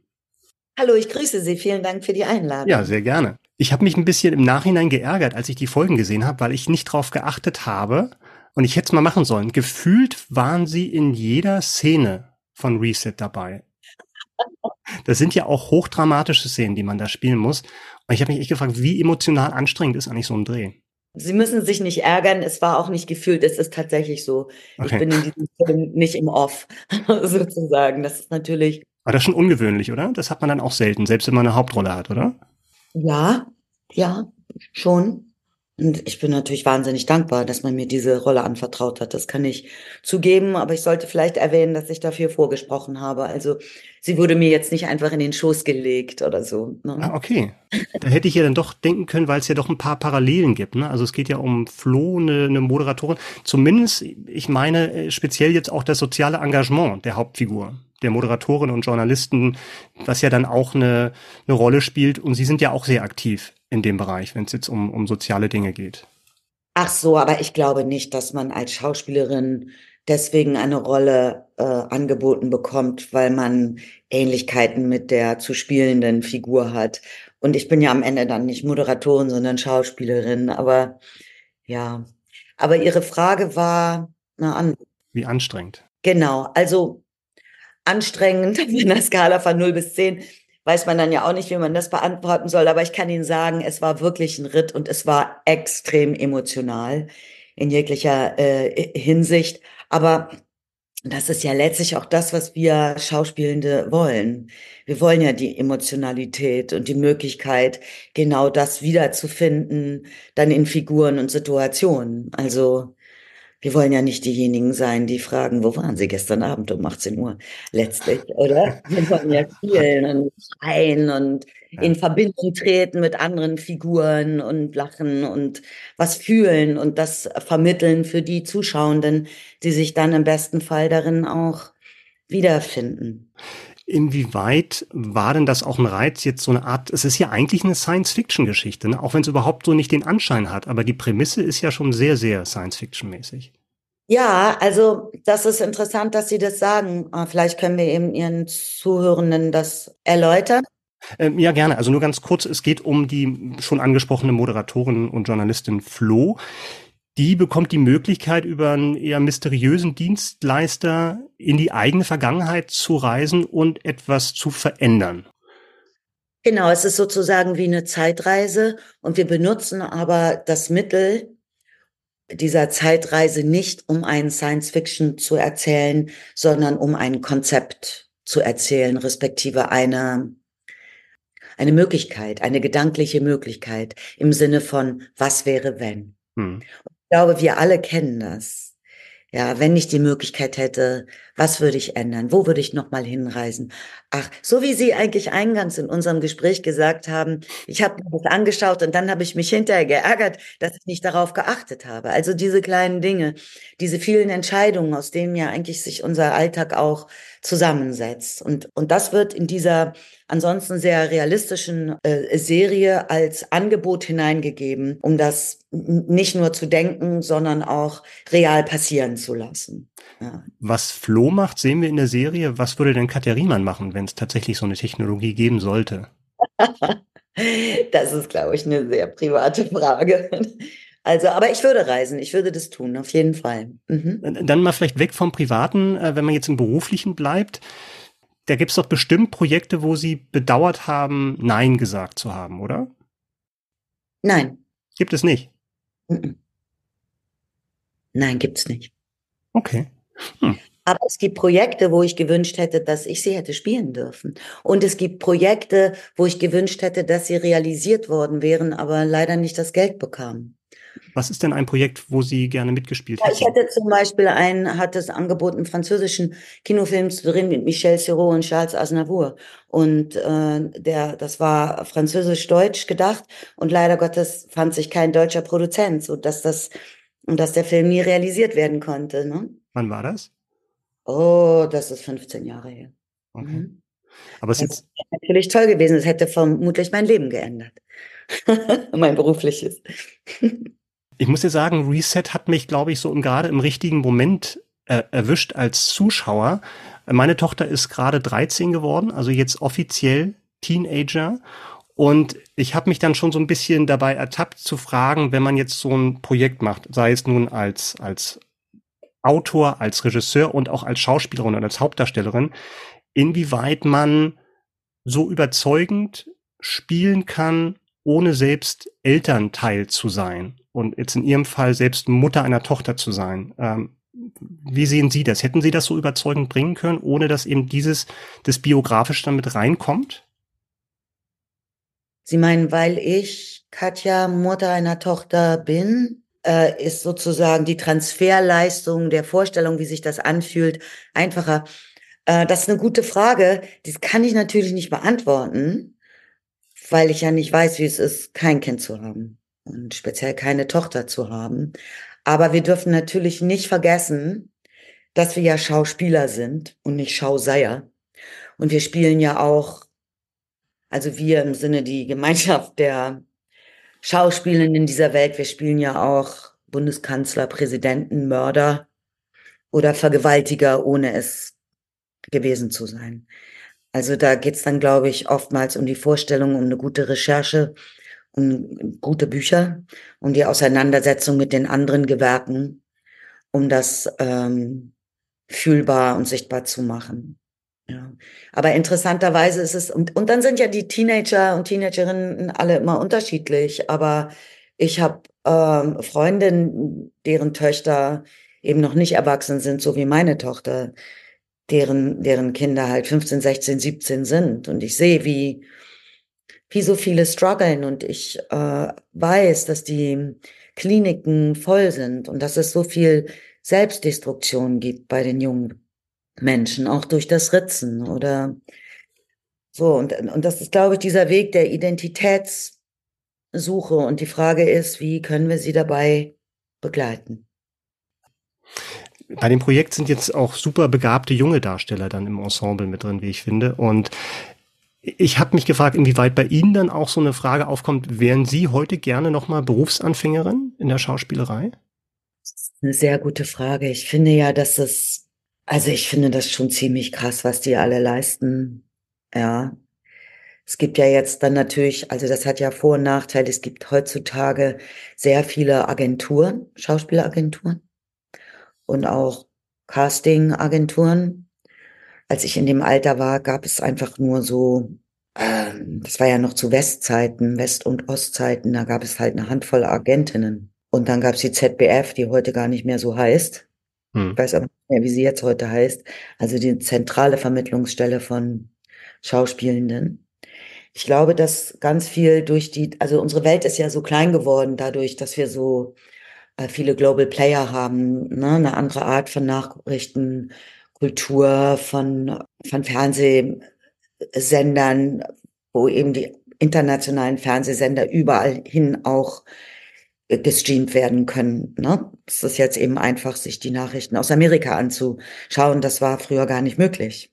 Hallo, ich grüße Sie. Vielen Dank für die Einladung. Ja, sehr gerne. Ich habe mich ein bisschen im Nachhinein geärgert, als ich die Folgen gesehen habe, weil ich nicht drauf geachtet habe und ich hätte es mal machen sollen. Gefühlt waren Sie in jeder Szene von Reset dabei. Das sind ja auch hochdramatische Szenen, die man da spielen muss. Und ich habe mich echt gefragt, wie emotional anstrengend ist eigentlich so ein Dreh? Sie müssen sich nicht ärgern, es war auch nicht gefühlt, es ist tatsächlich so. Okay. Ich bin in diesem Film nicht im Off, sozusagen. Das ist natürlich. Aber das ist schon ungewöhnlich, oder? Das hat man dann auch selten, selbst wenn man eine Hauptrolle hat, oder? Ja, ja, schon. Und ich bin natürlich wahnsinnig dankbar, dass man mir diese Rolle anvertraut hat. Das kann ich zugeben, aber ich sollte vielleicht erwähnen, dass ich dafür vorgesprochen habe. Also sie wurde mir jetzt nicht einfach in den Schoß gelegt oder so. Ne? Ah, okay. Da hätte ich ja dann doch denken können, weil es ja doch ein paar Parallelen gibt. Ne? Also es geht ja um Flo, eine, eine Moderatorin. Zumindest, ich meine äh, speziell jetzt auch das soziale Engagement der Hauptfigur der Moderatorin und Journalisten, was ja dann auch eine, eine Rolle spielt. Und sie sind ja auch sehr aktiv in dem Bereich, wenn es jetzt um, um soziale Dinge geht. Ach so, aber ich glaube nicht, dass man als Schauspielerin deswegen eine Rolle äh, angeboten bekommt, weil man Ähnlichkeiten mit der zu spielenden Figur hat. Und ich bin ja am Ende dann nicht Moderatorin, sondern Schauspielerin. Aber ja, aber Ihre Frage war na, an. Wie anstrengend. Genau, also anstrengend auf einer Skala von 0 bis 10 weiß man dann ja auch nicht, wie man das beantworten soll. Aber ich kann Ihnen sagen, es war wirklich ein Ritt und es war extrem emotional in jeglicher äh, Hinsicht. Aber das ist ja letztlich auch das, was wir Schauspielende wollen. Wir wollen ja die Emotionalität und die Möglichkeit, genau das wiederzufinden, dann in Figuren und Situationen. Also wir wollen ja nicht diejenigen sein, die fragen, wo waren Sie gestern Abend um 18 Uhr letztlich, oder? Wir wollen ja spielen und schreien und ja. in Verbindung treten mit anderen Figuren und lachen und was fühlen und das vermitteln für die Zuschauenden, die sich dann im besten Fall darin auch wiederfinden. Inwieweit war denn das auch ein Reiz, jetzt so eine Art, es ist ja eigentlich eine Science-Fiction-Geschichte, ne? auch wenn es überhaupt so nicht den Anschein hat, aber die Prämisse ist ja schon sehr, sehr Science-Fiction-mäßig. Ja, also das ist interessant, dass Sie das sagen. Ah, vielleicht können wir eben Ihren Zuhörenden das erläutern. Ähm, ja, gerne. Also nur ganz kurz, es geht um die schon angesprochene Moderatorin und Journalistin Flo, die bekommt die Möglichkeit, über einen eher mysteriösen Dienstleister in die eigene Vergangenheit zu reisen und etwas zu verändern. Genau, es ist sozusagen wie eine Zeitreise und wir benutzen aber das Mittel dieser Zeitreise nicht, um einen Science-Fiction zu erzählen, sondern um ein Konzept zu erzählen, respektive eine, eine Möglichkeit, eine gedankliche Möglichkeit im Sinne von, was wäre wenn? Hm glaube, wir alle kennen das. Ja, wenn ich die Möglichkeit hätte, was würde ich ändern? Wo würde ich nochmal hinreisen? Ach, so wie Sie eigentlich eingangs in unserem Gespräch gesagt haben, ich habe mir das angeschaut und dann habe ich mich hinterher geärgert, dass ich nicht darauf geachtet habe. Also diese kleinen Dinge, diese vielen Entscheidungen, aus denen ja eigentlich sich unser Alltag auch zusammensetzt. Und, und das wird in dieser ansonsten sehr realistischen äh, Serie als Angebot hineingegeben, um das nicht nur zu denken, sondern auch real passieren zu lassen. Ja. Was Flo macht, sehen wir in der Serie. Was würde denn Katja Riemann machen, wenn es tatsächlich so eine Technologie geben sollte? das ist, glaube ich, eine sehr private Frage. Also, aber ich würde reisen, ich würde das tun, auf jeden Fall. Mhm. Dann mal vielleicht weg vom Privaten, äh, wenn man jetzt im Beruflichen bleibt. Da gibt es doch bestimmt Projekte, wo Sie bedauert haben, Nein gesagt zu haben, oder? Nein. Gibt es nicht? Nein, gibt's nicht. Okay. Hm. Aber es gibt Projekte, wo ich gewünscht hätte, dass ich sie hätte spielen dürfen. Und es gibt Projekte, wo ich gewünscht hätte, dass sie realisiert worden wären, aber leider nicht das Geld bekamen. Was ist denn ein Projekt, wo Sie gerne mitgespielt hätten? ich hätte zum Beispiel ein, hat es angeboten, einen französischen Kinofilm zu drehen mit Michel Serrault und Charles Aznavour. Und äh, der, das war französisch-deutsch gedacht und leider Gottes fand sich kein deutscher Produzent, so dass das und dass der Film nie realisiert werden konnte. Ne? Wann war das? Oh, das ist 15 Jahre her. Okay. Mhm. Aber es ist natürlich toll gewesen. Es hätte vermutlich mein Leben geändert. mein berufliches. ich muss dir sagen, Reset hat mich, glaube ich, so gerade im richtigen Moment äh, erwischt als Zuschauer, Meine Tochter ist gerade 13 geworden, also jetzt offiziell Teenager. Und ich habe mich dann schon so ein bisschen dabei ertappt zu fragen, wenn man jetzt so ein Projekt macht, sei es nun als, als Autor, als Regisseur und auch als Schauspielerin und als Hauptdarstellerin, inwieweit man so überzeugend spielen kann, ohne selbst Elternteil zu sein und jetzt in Ihrem Fall selbst Mutter einer Tochter zu sein. Ähm, wie sehen Sie das? Hätten Sie das so überzeugend bringen können, ohne dass eben dieses, das biografisch damit reinkommt? Sie meinen, weil ich Katja Mutter einer Tochter bin, äh, ist sozusagen die Transferleistung der Vorstellung, wie sich das anfühlt, einfacher. Äh, das ist eine gute Frage. Das kann ich natürlich nicht beantworten, weil ich ja nicht weiß, wie es ist, kein Kind zu haben und speziell keine Tochter zu haben. Aber wir dürfen natürlich nicht vergessen, dass wir ja Schauspieler sind und nicht Schauseier. Und wir spielen ja auch, also wir im Sinne die Gemeinschaft der Schauspielenden dieser Welt, wir spielen ja auch Bundeskanzler, Präsidenten, Mörder oder Vergewaltiger, ohne es gewesen zu sein. Also da geht's dann, glaube ich, oftmals um die Vorstellung, um eine gute Recherche, um gute Bücher, um die Auseinandersetzung mit den anderen Gewerken, um das ähm, fühlbar und sichtbar zu machen. Ja. Aber interessanterweise ist es, und, und dann sind ja die Teenager und Teenagerinnen alle immer unterschiedlich, aber ich habe ähm, Freundinnen, deren Töchter eben noch nicht erwachsen sind, so wie meine Tochter, deren, deren Kinder halt 15, 16, 17 sind. Und ich sehe, wie, wie so viele strugglen und ich äh, weiß, dass die Kliniken voll sind und dass es so viel Selbstdestruktion gibt bei den jungen Menschen, auch durch das Ritzen oder so. Und, und das ist, glaube ich, dieser Weg der Identitätssuche. Und die Frage ist, wie können wir sie dabei begleiten? bei dem Projekt sind jetzt auch super begabte junge Darsteller dann im Ensemble mit drin, wie ich finde. Und ich habe mich gefragt, inwieweit bei Ihnen dann auch so eine Frage aufkommt, wären Sie heute gerne nochmal Berufsanfängerin in der Schauspielerei? Das ist eine sehr gute Frage. Ich finde ja, dass es, also ich finde das schon ziemlich krass, was die alle leisten. Ja. Es gibt ja jetzt dann natürlich, also das hat ja Vor- und Nachteile. Es gibt heutzutage sehr viele Agenturen, Schauspieleragenturen und auch Casting-Agenturen. Als ich in dem Alter war, gab es einfach nur so, ähm, das war ja noch zu Westzeiten, West- und Ostzeiten, da gab es halt eine Handvoll Agentinnen. Und dann gab es die ZBF, die heute gar nicht mehr so heißt. Hm. Ich weiß aber nicht mehr, wie sie jetzt heute heißt. Also die zentrale Vermittlungsstelle von Schauspielenden. Ich glaube, dass ganz viel durch die, also unsere Welt ist ja so klein geworden dadurch, dass wir so äh, viele Global Player haben, ne? eine andere Art von Nachrichten, Kultur, von, von Fernsehsendern, wo eben die internationalen Fernsehsender überall hin auch gestreamt werden können. Ne? Es ist jetzt eben einfach, sich die Nachrichten aus Amerika anzuschauen. Das war früher gar nicht möglich.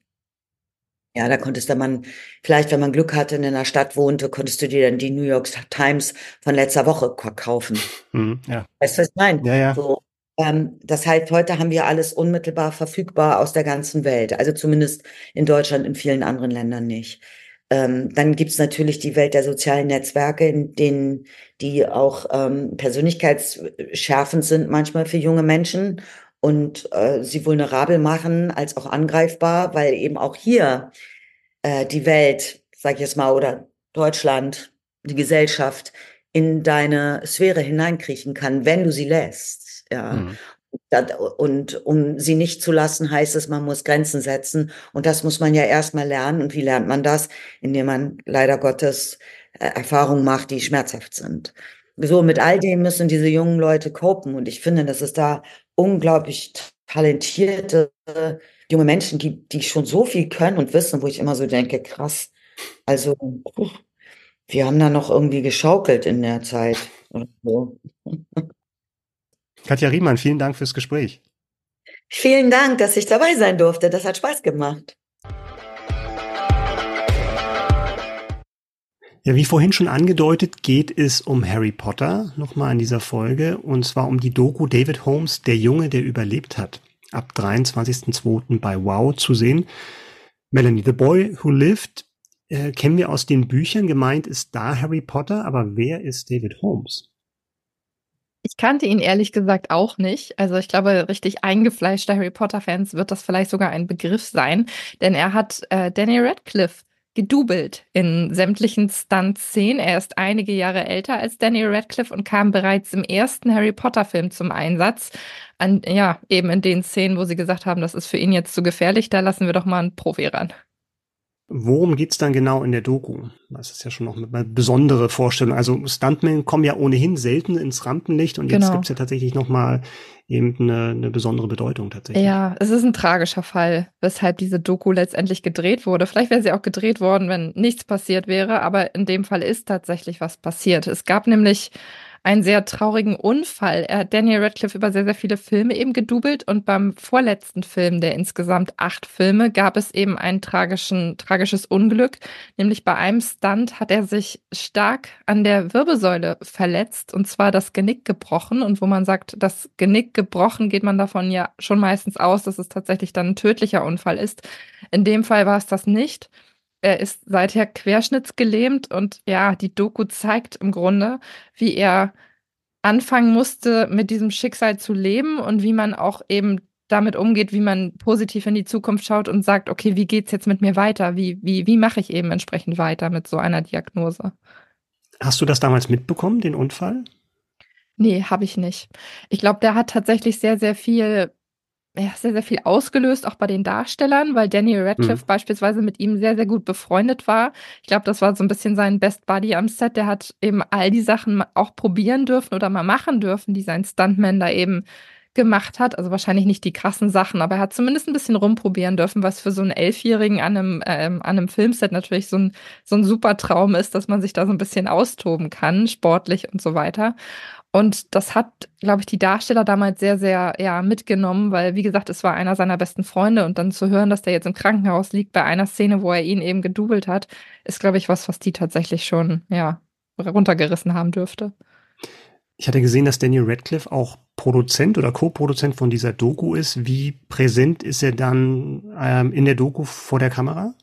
Ja, da konntest du man, vielleicht, wenn man Glück hatte, in einer Stadt wohnte, konntest du dir dann die New York Times von letzter Woche kaufen. Mhm, ja. Weißt du, was ich meine? Ja, ja. So, ähm, das heißt, heute haben wir alles unmittelbar verfügbar aus der ganzen Welt. Also zumindest in Deutschland, in vielen anderen Ländern nicht. Ähm, dann gibt's natürlich die Welt der sozialen Netzwerke, in denen die auch ähm, persönlichkeitsschärfend sind manchmal für junge Menschen und äh, sie vulnerabel machen als auch angreifbar, weil eben auch hier äh, die Welt, sag ich jetzt mal, oder Deutschland, die Gesellschaft in deine Sphäre hineinkriechen kann, wenn du sie lässt. Ja. Mhm. Und um sie nicht zu lassen, heißt es, man muss Grenzen setzen. Und das muss man ja erstmal lernen. Und wie lernt man das? Indem man leider Gottes äh, Erfahrungen macht, die schmerzhaft sind. So, mit all dem müssen diese jungen Leute copen. Und ich finde, dass es da unglaublich talentierte junge Menschen gibt, die schon so viel können und wissen, wo ich immer so denke, krass. Also, wir haben da noch irgendwie geschaukelt in der Zeit. Katja Riemann, vielen Dank fürs Gespräch. Vielen Dank, dass ich dabei sein durfte. Das hat Spaß gemacht. Ja, wie vorhin schon angedeutet, geht es um Harry Potter nochmal in dieser Folge und zwar um die Doku David Holmes, der Junge, der überlebt hat. ab 23.02. bei Wow zu sehen. Melanie, The Boy Who Lived äh, kennen wir aus den Büchern. Gemeint ist da Harry Potter, aber wer ist David Holmes? Ich kannte ihn ehrlich gesagt auch nicht. Also ich glaube, richtig eingefleischte Harry Potter-Fans wird das vielleicht sogar ein Begriff sein, denn er hat äh, Danny Radcliffe gedoubelt in sämtlichen Stunt-Szenen. Er ist einige Jahre älter als Danny Radcliffe und kam bereits im ersten Harry Potter-Film zum Einsatz. An, ja, eben in den Szenen, wo sie gesagt haben, das ist für ihn jetzt zu gefährlich, da lassen wir doch mal einen Profi ran. Worum geht's dann genau in der Doku? Das ist ja schon noch eine besondere Vorstellung. Also Stuntmen kommen ja ohnehin selten ins Rampenlicht und jetzt genau. gibt's ja tatsächlich noch mal eben eine, eine besondere Bedeutung tatsächlich. Ja, es ist ein tragischer Fall, weshalb diese Doku letztendlich gedreht wurde. Vielleicht wäre sie auch gedreht worden, wenn nichts passiert wäre, aber in dem Fall ist tatsächlich was passiert. Es gab nämlich einen sehr traurigen Unfall. Er hat Daniel Radcliffe über sehr, sehr viele Filme eben gedoubelt und beim vorletzten Film der insgesamt acht Filme gab es eben ein tragisches Unglück. Nämlich bei einem Stunt hat er sich stark an der Wirbelsäule verletzt und zwar das Genick gebrochen. Und wo man sagt, das Genick gebrochen, geht man davon ja schon meistens aus, dass es tatsächlich dann ein tödlicher Unfall ist. In dem Fall war es das nicht. Er ist seither querschnittsgelähmt und ja, die Doku zeigt im Grunde, wie er anfangen musste, mit diesem Schicksal zu leben und wie man auch eben damit umgeht, wie man positiv in die Zukunft schaut und sagt, okay, wie geht's jetzt mit mir weiter? Wie, wie, wie mache ich eben entsprechend weiter mit so einer Diagnose? Hast du das damals mitbekommen, den Unfall? Nee, habe ich nicht. Ich glaube, der hat tatsächlich sehr, sehr viel ja, sehr, sehr viel ausgelöst, auch bei den Darstellern, weil Daniel Radcliffe mhm. beispielsweise mit ihm sehr, sehr gut befreundet war. Ich glaube, das war so ein bisschen sein Best Buddy am Set. Der hat eben all die Sachen auch probieren dürfen oder mal machen dürfen, die sein Stuntman da eben gemacht hat. Also wahrscheinlich nicht die krassen Sachen, aber er hat zumindest ein bisschen rumprobieren dürfen, was für so einen Elfjährigen an einem, ähm, an einem Filmset natürlich so ein, so ein super Traum ist, dass man sich da so ein bisschen austoben kann, sportlich und so weiter. Und das hat, glaube ich, die Darsteller damals sehr, sehr ja, mitgenommen, weil, wie gesagt, es war einer seiner besten Freunde und dann zu hören, dass der jetzt im Krankenhaus liegt bei einer Szene, wo er ihn eben gedoubelt hat, ist, glaube ich, was, was die tatsächlich schon, ja, runtergerissen haben dürfte. Ich hatte gesehen, dass Daniel Radcliffe auch Produzent oder Co-Produzent von dieser Doku ist. Wie präsent ist er dann ähm, in der Doku vor der Kamera?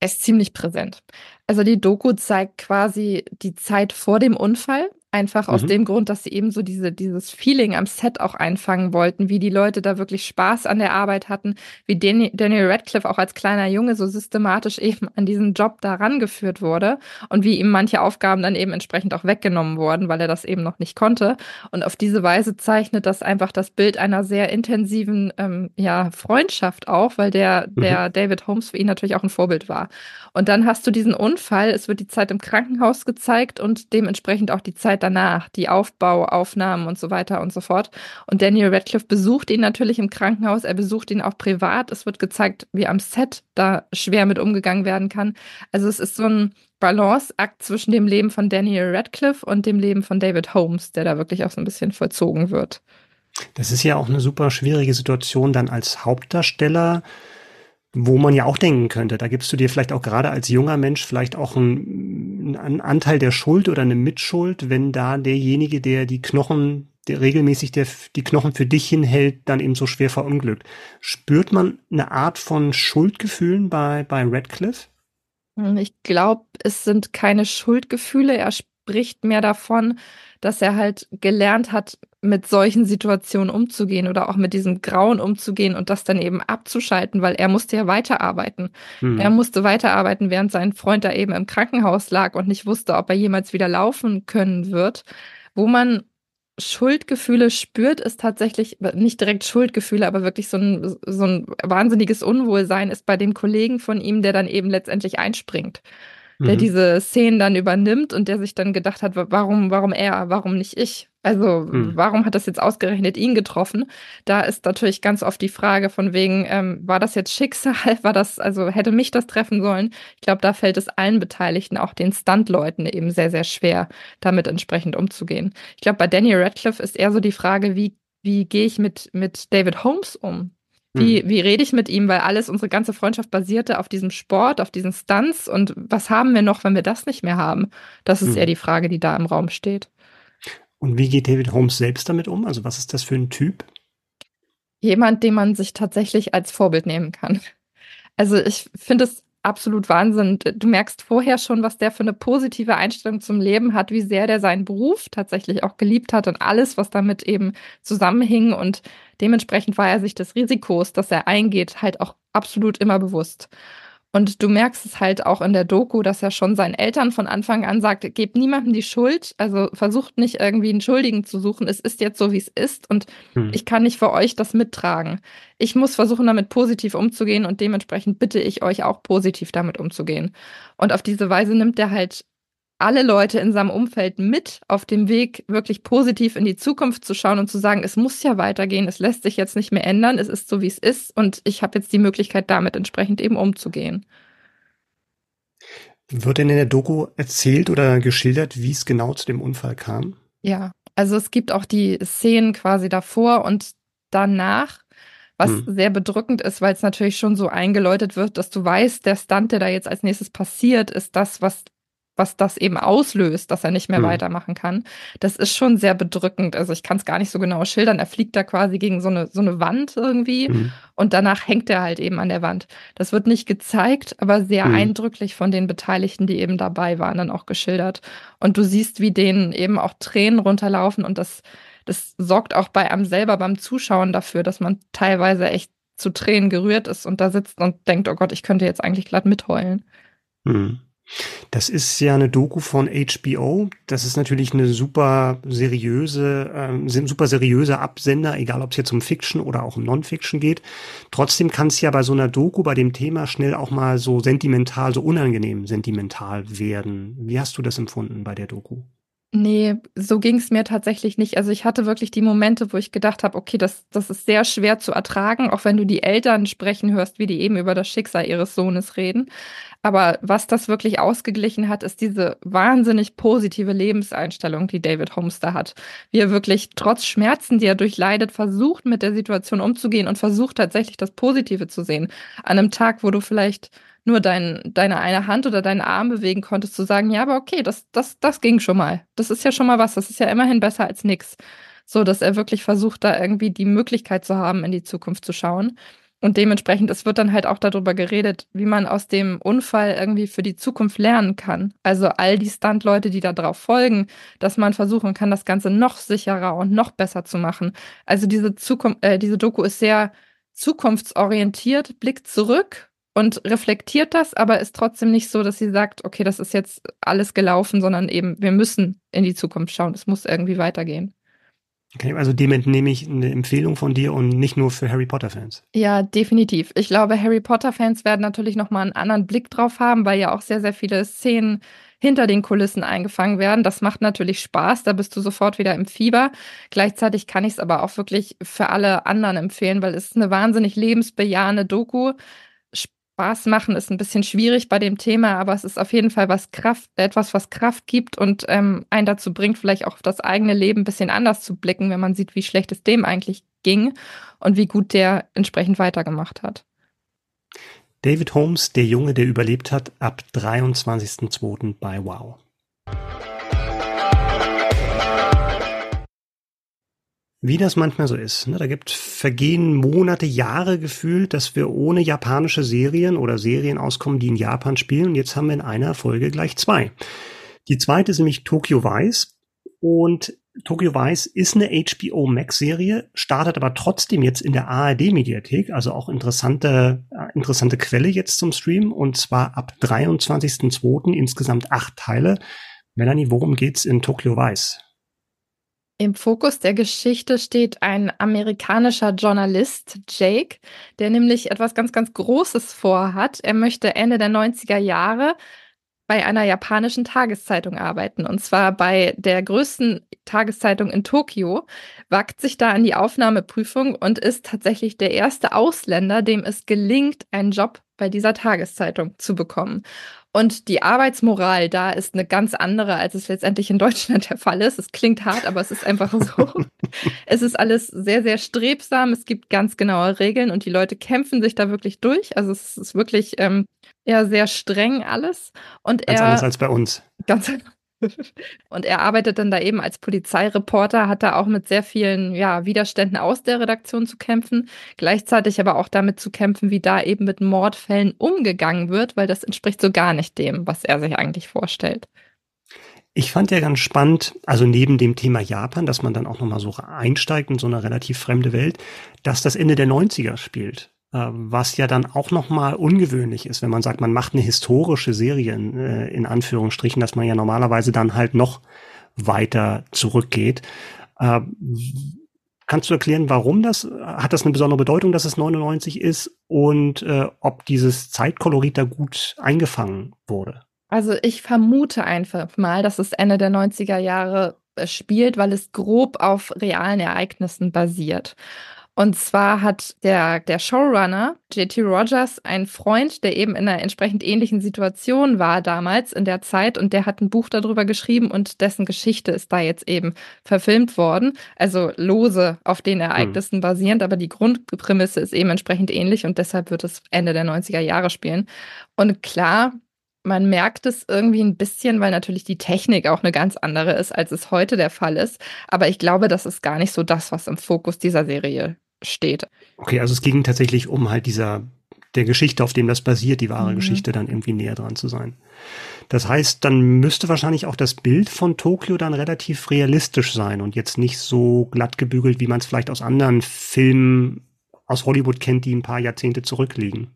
Er ist ziemlich präsent. Also die Doku zeigt quasi die Zeit vor dem Unfall. Einfach aus mhm. dem Grund, dass sie eben so diese, dieses Feeling am Set auch einfangen wollten, wie die Leute da wirklich Spaß an der Arbeit hatten, wie Daniel Radcliffe auch als kleiner Junge so systematisch eben an diesen Job da rangeführt wurde und wie ihm manche Aufgaben dann eben entsprechend auch weggenommen wurden, weil er das eben noch nicht konnte. Und auf diese Weise zeichnet das einfach das Bild einer sehr intensiven ähm, ja, Freundschaft auch, weil der, mhm. der David Holmes für ihn natürlich auch ein Vorbild war. Und dann hast du diesen Unfall, es wird die Zeit im Krankenhaus gezeigt und dementsprechend auch die Zeit danach, die Aufbauaufnahmen und so weiter und so fort. Und Daniel Radcliffe besucht ihn natürlich im Krankenhaus, er besucht ihn auch privat. Es wird gezeigt, wie am Set da schwer mit umgegangen werden kann. Also es ist so ein Balanceakt zwischen dem Leben von Daniel Radcliffe und dem Leben von David Holmes, der da wirklich auch so ein bisschen vollzogen wird. Das ist ja auch eine super schwierige Situation dann als Hauptdarsteller wo man ja auch denken könnte, da gibst du dir vielleicht auch gerade als junger Mensch vielleicht auch einen, einen Anteil der Schuld oder eine Mitschuld, wenn da derjenige, der die Knochen, der regelmäßig der, die Knochen für dich hinhält, dann eben so schwer verunglückt. Spürt man eine Art von Schuldgefühlen bei, bei Radcliffe? Hm, ich glaube, es sind keine Schuldgefühle. Er spricht mehr davon, dass er halt gelernt hat, mit solchen Situationen umzugehen oder auch mit diesem Grauen umzugehen und das dann eben abzuschalten, weil er musste ja weiterarbeiten. Mhm. Er musste weiterarbeiten, während sein Freund da eben im Krankenhaus lag und nicht wusste, ob er jemals wieder laufen können wird. Wo man Schuldgefühle spürt, ist tatsächlich nicht direkt Schuldgefühle, aber wirklich so ein, so ein wahnsinniges Unwohlsein ist bei dem Kollegen von ihm, der dann eben letztendlich einspringt der mhm. diese Szenen dann übernimmt und der sich dann gedacht hat, warum, warum er, warum nicht ich? Also mhm. warum hat das jetzt ausgerechnet ihn getroffen? Da ist natürlich ganz oft die Frage von wegen, ähm, war das jetzt Schicksal? War das, also hätte mich das treffen sollen? Ich glaube, da fällt es allen Beteiligten, auch den Stuntleuten eben sehr, sehr schwer, damit entsprechend umzugehen. Ich glaube, bei Daniel Radcliffe ist eher so die Frage, wie, wie gehe ich mit, mit David Holmes um? Wie, hm. wie rede ich mit ihm? Weil alles, unsere ganze Freundschaft basierte auf diesem Sport, auf diesen Stunts. Und was haben wir noch, wenn wir das nicht mehr haben? Das ist mhm. eher die Frage, die da im Raum steht. Und wie geht David Holmes selbst damit um? Also was ist das für ein Typ? jemand, den man sich tatsächlich als Vorbild nehmen kann. Also ich finde es absolut Wahnsinn. Du merkst vorher schon, was der für eine positive Einstellung zum Leben hat, wie sehr der seinen Beruf tatsächlich auch geliebt hat und alles, was damit eben zusammenhing. Und dementsprechend war er sich des Risikos, das er eingeht, halt auch absolut immer bewusst. Und du merkst es halt auch in der Doku, dass er schon seinen Eltern von Anfang an sagt, gebt niemandem die Schuld, also versucht nicht irgendwie einen Schuldigen zu suchen. Es ist jetzt so, wie es ist und hm. ich kann nicht für euch das mittragen. Ich muss versuchen, damit positiv umzugehen und dementsprechend bitte ich euch auch positiv damit umzugehen. Und auf diese Weise nimmt er halt alle Leute in seinem Umfeld mit auf dem Weg, wirklich positiv in die Zukunft zu schauen und zu sagen, es muss ja weitergehen, es lässt sich jetzt nicht mehr ändern, es ist so, wie es ist und ich habe jetzt die Möglichkeit, damit entsprechend eben umzugehen. Wird denn in der Doku erzählt oder geschildert, wie es genau zu dem Unfall kam? Ja, also es gibt auch die Szenen quasi davor und danach, was hm. sehr bedrückend ist, weil es natürlich schon so eingeläutet wird, dass du weißt, der Stunt, der da jetzt als nächstes passiert, ist das, was was das eben auslöst, dass er nicht mehr mhm. weitermachen kann. Das ist schon sehr bedrückend. Also ich kann es gar nicht so genau schildern. Er fliegt da quasi gegen so eine, so eine Wand irgendwie mhm. und danach hängt er halt eben an der Wand. Das wird nicht gezeigt, aber sehr mhm. eindrücklich von den Beteiligten, die eben dabei waren, dann auch geschildert. Und du siehst, wie denen eben auch Tränen runterlaufen und das, das sorgt auch bei einem selber beim Zuschauen dafür, dass man teilweise echt zu Tränen gerührt ist und da sitzt und denkt, oh Gott, ich könnte jetzt eigentlich glatt mitheulen. Mhm. Das ist ja eine Doku von HBO. Das ist natürlich eine super seriöse, äh, super seriöser Absender, egal ob es jetzt um Fiction oder auch um Non-Fiction geht. Trotzdem kann es ja bei so einer Doku, bei dem Thema schnell auch mal so sentimental, so unangenehm sentimental werden. Wie hast du das empfunden bei der Doku? Nee, so ging es mir tatsächlich nicht. Also ich hatte wirklich die Momente, wo ich gedacht habe, okay, das, das ist sehr schwer zu ertragen, auch wenn du die Eltern sprechen hörst, wie die eben über das Schicksal ihres Sohnes reden. Aber was das wirklich ausgeglichen hat, ist diese wahnsinnig positive Lebenseinstellung, die David Holmes da hat. Wie er wirklich trotz Schmerzen, die er durchleidet, versucht, mit der Situation umzugehen und versucht tatsächlich das Positive zu sehen. An einem Tag, wo du vielleicht nur dein, deine eine Hand oder deinen Arm bewegen konntest, zu sagen, ja, aber okay, das, das, das ging schon mal. Das ist ja schon mal was. Das ist ja immerhin besser als nix. So, dass er wirklich versucht, da irgendwie die Möglichkeit zu haben, in die Zukunft zu schauen. Und dementsprechend, es wird dann halt auch darüber geredet, wie man aus dem Unfall irgendwie für die Zukunft lernen kann. Also all die Stuntleute, die da drauf folgen, dass man versuchen kann, das Ganze noch sicherer und noch besser zu machen. Also diese Zukunft, äh, diese Doku ist sehr zukunftsorientiert, blickt zurück und reflektiert das, aber ist trotzdem nicht so, dass sie sagt, okay, das ist jetzt alles gelaufen, sondern eben, wir müssen in die Zukunft schauen. Es muss irgendwie weitergehen. Okay, also dem entnehme ich eine Empfehlung von dir und nicht nur für Harry Potter Fans. Ja, definitiv. Ich glaube, Harry Potter Fans werden natürlich nochmal einen anderen Blick drauf haben, weil ja auch sehr, sehr viele Szenen hinter den Kulissen eingefangen werden. Das macht natürlich Spaß, da bist du sofort wieder im Fieber. Gleichzeitig kann ich es aber auch wirklich für alle anderen empfehlen, weil es ist eine wahnsinnig lebensbejahende Doku. Spaß machen ist ein bisschen schwierig bei dem Thema, aber es ist auf jeden Fall was Kraft, etwas, was Kraft gibt und ähm, einen dazu bringt, vielleicht auch auf das eigene Leben ein bisschen anders zu blicken, wenn man sieht, wie schlecht es dem eigentlich ging und wie gut der entsprechend weitergemacht hat. David Holmes, der Junge, der überlebt hat, ab 23.02. bei Wow. Wie das manchmal so ist. Ne? Da gibt vergehen Monate, Jahre gefühlt, dass wir ohne japanische Serien oder Serien auskommen, die in Japan spielen. Und jetzt haben wir in einer Folge gleich zwei. Die zweite ist nämlich Tokyo Vice. Und Tokyo Vice ist eine HBO Max Serie, startet aber trotzdem jetzt in der ARD Mediathek, also auch interessante, äh, interessante Quelle jetzt zum Stream. Und zwar ab 23.02. insgesamt acht Teile. Melanie, worum geht's in Tokyo Vice? Im Fokus der Geschichte steht ein amerikanischer Journalist, Jake, der nämlich etwas ganz, ganz Großes vorhat. Er möchte Ende der 90er Jahre bei einer japanischen Tageszeitung arbeiten. Und zwar bei der größten Tageszeitung in Tokio, wagt sich da an die Aufnahmeprüfung und ist tatsächlich der erste Ausländer, dem es gelingt, einen Job bei dieser Tageszeitung zu bekommen. Und die Arbeitsmoral da ist eine ganz andere, als es letztendlich in Deutschland der Fall ist. Es klingt hart, aber es ist einfach so. es ist alles sehr, sehr strebsam. Es gibt ganz genaue Regeln und die Leute kämpfen sich da wirklich durch. Also es ist wirklich ähm, ja sehr streng alles. Und ganz er, anders als bei uns. Ganz Und er arbeitet dann da eben als Polizeireporter, hat da auch mit sehr vielen ja, Widerständen aus der Redaktion zu kämpfen, gleichzeitig aber auch damit zu kämpfen, wie da eben mit Mordfällen umgegangen wird, weil das entspricht so gar nicht dem, was er sich eigentlich vorstellt. Ich fand ja ganz spannend, also neben dem Thema Japan, dass man dann auch nochmal so einsteigt in so eine relativ fremde Welt, dass das Ende der 90er spielt. Äh, was ja dann auch nochmal ungewöhnlich ist, wenn man sagt, man macht eine historische Serie in, äh, in Anführungsstrichen, dass man ja normalerweise dann halt noch weiter zurückgeht. Äh, kannst du erklären, warum das, hat das eine besondere Bedeutung, dass es 99 ist und äh, ob dieses Zeitkolorit da gut eingefangen wurde? Also ich vermute einfach mal, dass es Ende der 90er Jahre spielt, weil es grob auf realen Ereignissen basiert. Und zwar hat der, der Showrunner, JT Rogers, einen Freund, der eben in einer entsprechend ähnlichen Situation war damals in der Zeit und der hat ein Buch darüber geschrieben und dessen Geschichte ist da jetzt eben verfilmt worden. Also lose auf den Ereignissen hm. basierend, aber die Grundprämisse ist eben entsprechend ähnlich und deshalb wird es Ende der 90er Jahre spielen. Und klar, man merkt es irgendwie ein bisschen, weil natürlich die Technik auch eine ganz andere ist, als es heute der Fall ist. Aber ich glaube, das ist gar nicht so das, was im Fokus dieser Serie steht. Okay, also es ging tatsächlich um halt dieser, der Geschichte, auf dem das basiert, die wahre mhm. Geschichte dann irgendwie näher dran zu sein. Das heißt, dann müsste wahrscheinlich auch das Bild von Tokio dann relativ realistisch sein und jetzt nicht so glatt gebügelt, wie man es vielleicht aus anderen Filmen aus Hollywood kennt, die ein paar Jahrzehnte zurückliegen.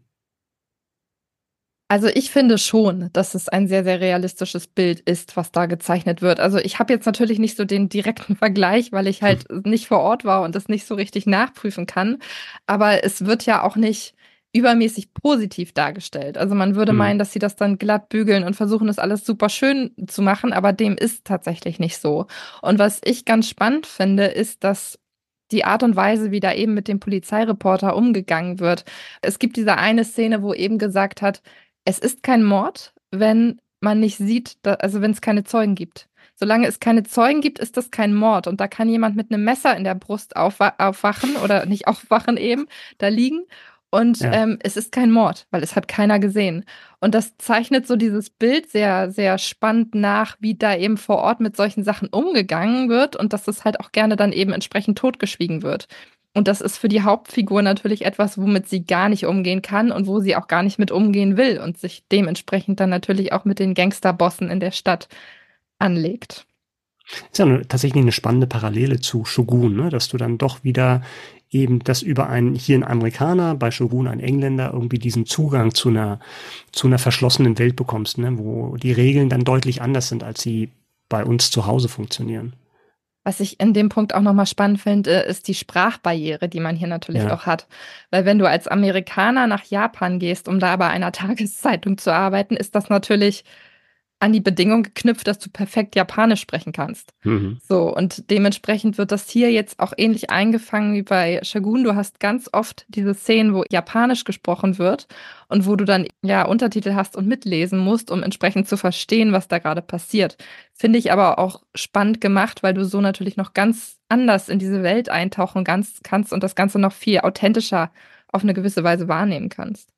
Also ich finde schon, dass es ein sehr, sehr realistisches Bild ist, was da gezeichnet wird. Also ich habe jetzt natürlich nicht so den direkten Vergleich, weil ich halt nicht vor Ort war und das nicht so richtig nachprüfen kann. Aber es wird ja auch nicht übermäßig positiv dargestellt. Also man würde hm. meinen, dass sie das dann glatt bügeln und versuchen, das alles super schön zu machen, aber dem ist tatsächlich nicht so. Und was ich ganz spannend finde, ist, dass die Art und Weise, wie da eben mit dem Polizeireporter umgegangen wird. Es gibt diese eine Szene, wo eben gesagt hat, es ist kein Mord, wenn man nicht sieht, da, also wenn es keine Zeugen gibt. Solange es keine Zeugen gibt, ist das kein Mord. Und da kann jemand mit einem Messer in der Brust aufwa aufwachen oder nicht aufwachen eben, da liegen. Und ja. ähm, es ist kein Mord, weil es hat keiner gesehen. Und das zeichnet so dieses Bild sehr, sehr spannend nach, wie da eben vor Ort mit solchen Sachen umgegangen wird und dass es halt auch gerne dann eben entsprechend totgeschwiegen wird. Und das ist für die Hauptfigur natürlich etwas, womit sie gar nicht umgehen kann und wo sie auch gar nicht mit umgehen will und sich dementsprechend dann natürlich auch mit den Gangsterbossen in der Stadt anlegt. Ist ja tatsächlich eine spannende Parallele zu Shogun, ne? dass du dann doch wieder eben das über einen hier ein Amerikaner, bei Shogun ein Engländer irgendwie diesen Zugang zu einer zu einer verschlossenen Welt bekommst, ne? wo die Regeln dann deutlich anders sind, als sie bei uns zu Hause funktionieren. Was ich in dem Punkt auch nochmal spannend finde, ist die Sprachbarriere, die man hier natürlich ja. auch hat. Weil wenn du als Amerikaner nach Japan gehst, um da bei einer Tageszeitung zu arbeiten, ist das natürlich an die Bedingung geknüpft, dass du perfekt Japanisch sprechen kannst. Mhm. So, und dementsprechend wird das hier jetzt auch ähnlich eingefangen wie bei Shagun. Du hast ganz oft diese Szenen, wo Japanisch gesprochen wird und wo du dann ja Untertitel hast und mitlesen musst, um entsprechend zu verstehen, was da gerade passiert. Finde ich aber auch spannend gemacht, weil du so natürlich noch ganz anders in diese Welt eintauchen ganz, kannst und das Ganze noch viel authentischer auf eine gewisse Weise wahrnehmen kannst.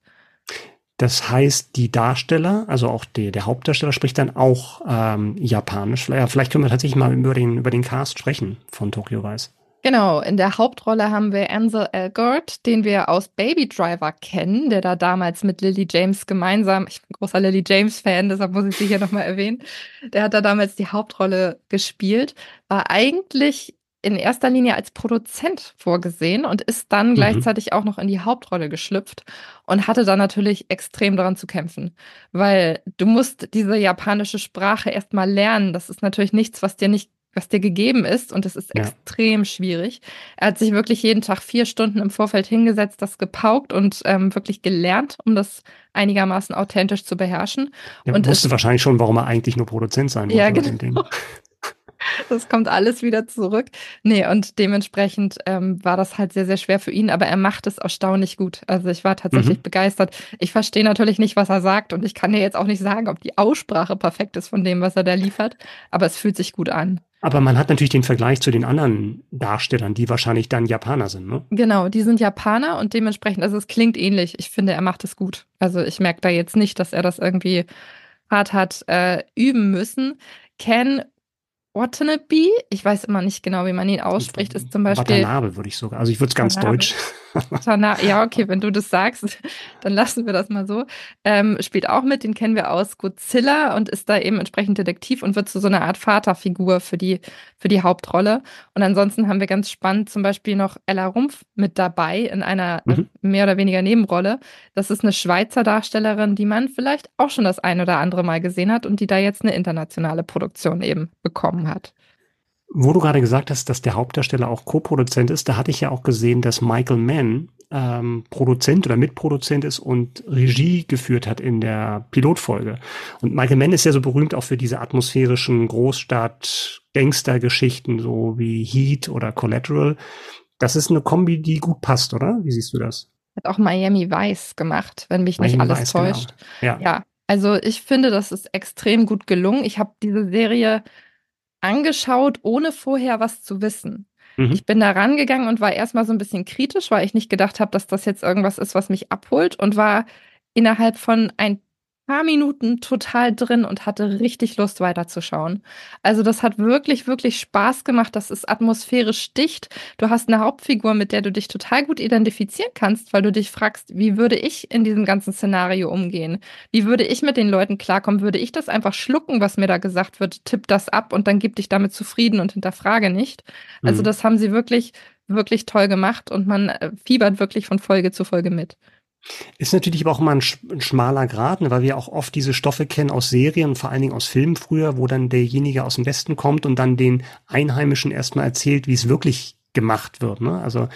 Das heißt, die Darsteller, also auch die, der Hauptdarsteller spricht dann auch ähm, Japanisch. Vielleicht, vielleicht können wir tatsächlich mal über den, über den Cast sprechen von Tokyo Vice. Genau, in der Hauptrolle haben wir Ansel Elgort, den wir aus Baby Driver kennen, der da damals mit Lily James gemeinsam, ich bin großer Lily James-Fan, deshalb muss ich sie hier nochmal erwähnen, der hat da damals die Hauptrolle gespielt, war eigentlich in erster Linie als Produzent vorgesehen und ist dann mhm. gleichzeitig auch noch in die Hauptrolle geschlüpft und hatte da natürlich extrem daran zu kämpfen, weil du musst diese japanische Sprache erstmal lernen. Das ist natürlich nichts, was dir nicht was dir gegeben ist und es ist ja. extrem schwierig. Er hat sich wirklich jeden Tag vier Stunden im Vorfeld hingesetzt, das gepaukt und ähm, wirklich gelernt, um das einigermaßen authentisch zu beherrschen. Ja, und wusste wahrscheinlich schon, warum er eigentlich nur Produzent sein wollte. Ja, genau. Das kommt alles wieder zurück. Nee, und dementsprechend ähm, war das halt sehr, sehr schwer für ihn, aber er macht es erstaunlich gut. Also ich war tatsächlich mhm. begeistert. Ich verstehe natürlich nicht, was er sagt und ich kann dir jetzt auch nicht sagen, ob die Aussprache perfekt ist von dem, was er da liefert, aber es fühlt sich gut an. Aber man hat natürlich den Vergleich zu den anderen Darstellern, die wahrscheinlich dann Japaner sind, ne? Genau, die sind Japaner und dementsprechend, also es klingt ähnlich. Ich finde, er macht es gut. Also ich merke da jetzt nicht, dass er das irgendwie hart hat äh, üben müssen. Ken Watanabe, ich weiß immer nicht genau, wie man ihn ausspricht, ist zum Beispiel. Watanabe würde ich sogar. Also ich würde es ganz deutsch. ja, okay, wenn du das sagst, dann lassen wir das mal so. Ähm, spielt auch mit, den kennen wir aus Godzilla und ist da eben entsprechend Detektiv und wird zu so einer Art Vaterfigur für die, für die Hauptrolle. Und ansonsten haben wir ganz spannend zum Beispiel noch Ella Rumpf mit dabei in einer mhm. mehr oder weniger Nebenrolle. Das ist eine Schweizer Darstellerin, die man vielleicht auch schon das ein oder andere Mal gesehen hat und die da jetzt eine internationale Produktion eben bekommen hat. Wo du gerade gesagt hast, dass der Hauptdarsteller auch Co-Produzent ist, da hatte ich ja auch gesehen, dass Michael Mann ähm, Produzent oder Mitproduzent ist und Regie geführt hat in der Pilotfolge. Und Michael Mann ist ja so berühmt auch für diese atmosphärischen Großstadt-Gangster-Geschichten, so wie Heat oder Collateral. Das ist eine Kombi, die gut passt, oder? Wie siehst du das? Hat auch Miami Vice gemacht, wenn mich Miami nicht alles Vice, genau. täuscht. Genau. Ja. ja, also ich finde, das ist extrem gut gelungen. Ich habe diese Serie angeschaut, ohne vorher was zu wissen. Mhm. Ich bin da rangegangen und war erstmal so ein bisschen kritisch, weil ich nicht gedacht habe, dass das jetzt irgendwas ist, was mich abholt und war innerhalb von ein paar Minuten total drin und hatte richtig Lust weiterzuschauen. Also das hat wirklich, wirklich Spaß gemacht. Das ist atmosphärisch dicht. Du hast eine Hauptfigur, mit der du dich total gut identifizieren kannst, weil du dich fragst, wie würde ich in diesem ganzen Szenario umgehen? Wie würde ich mit den Leuten klarkommen? Würde ich das einfach schlucken, was mir da gesagt wird? Tipp das ab und dann gib dich damit zufrieden und hinterfrage nicht. Also mhm. das haben sie wirklich, wirklich toll gemacht und man äh, fiebert wirklich von Folge zu Folge mit. Ist natürlich aber auch immer ein, ein schmaler Grad, ne, weil wir auch oft diese Stoffe kennen aus Serien, vor allen Dingen aus Filmen früher, wo dann derjenige aus dem Westen kommt und dann den Einheimischen erstmal erzählt, wie es wirklich gemacht wird. Ne? Also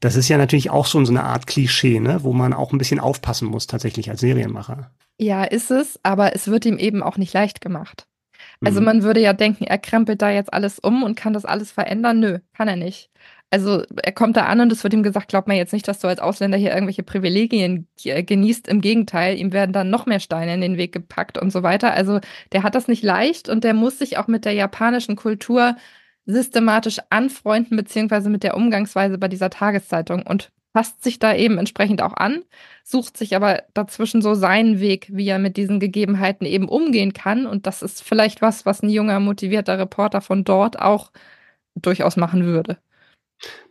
das ist ja natürlich auch so, so eine Art Klischee, ne, wo man auch ein bisschen aufpassen muss tatsächlich als Serienmacher. Ja, ist es, aber es wird ihm eben auch nicht leicht gemacht. Also mhm. man würde ja denken, er krempelt da jetzt alles um und kann das alles verändern. Nö, kann er nicht. Also er kommt da an und es wird ihm gesagt, glaub mir jetzt nicht, dass du als Ausländer hier irgendwelche Privilegien genießt. Im Gegenteil, ihm werden dann noch mehr Steine in den Weg gepackt und so weiter. Also der hat das nicht leicht und der muss sich auch mit der japanischen Kultur systematisch anfreunden, beziehungsweise mit der Umgangsweise bei dieser Tageszeitung und passt sich da eben entsprechend auch an, sucht sich aber dazwischen so seinen Weg, wie er mit diesen Gegebenheiten eben umgehen kann. Und das ist vielleicht was, was ein junger, motivierter Reporter von dort auch durchaus machen würde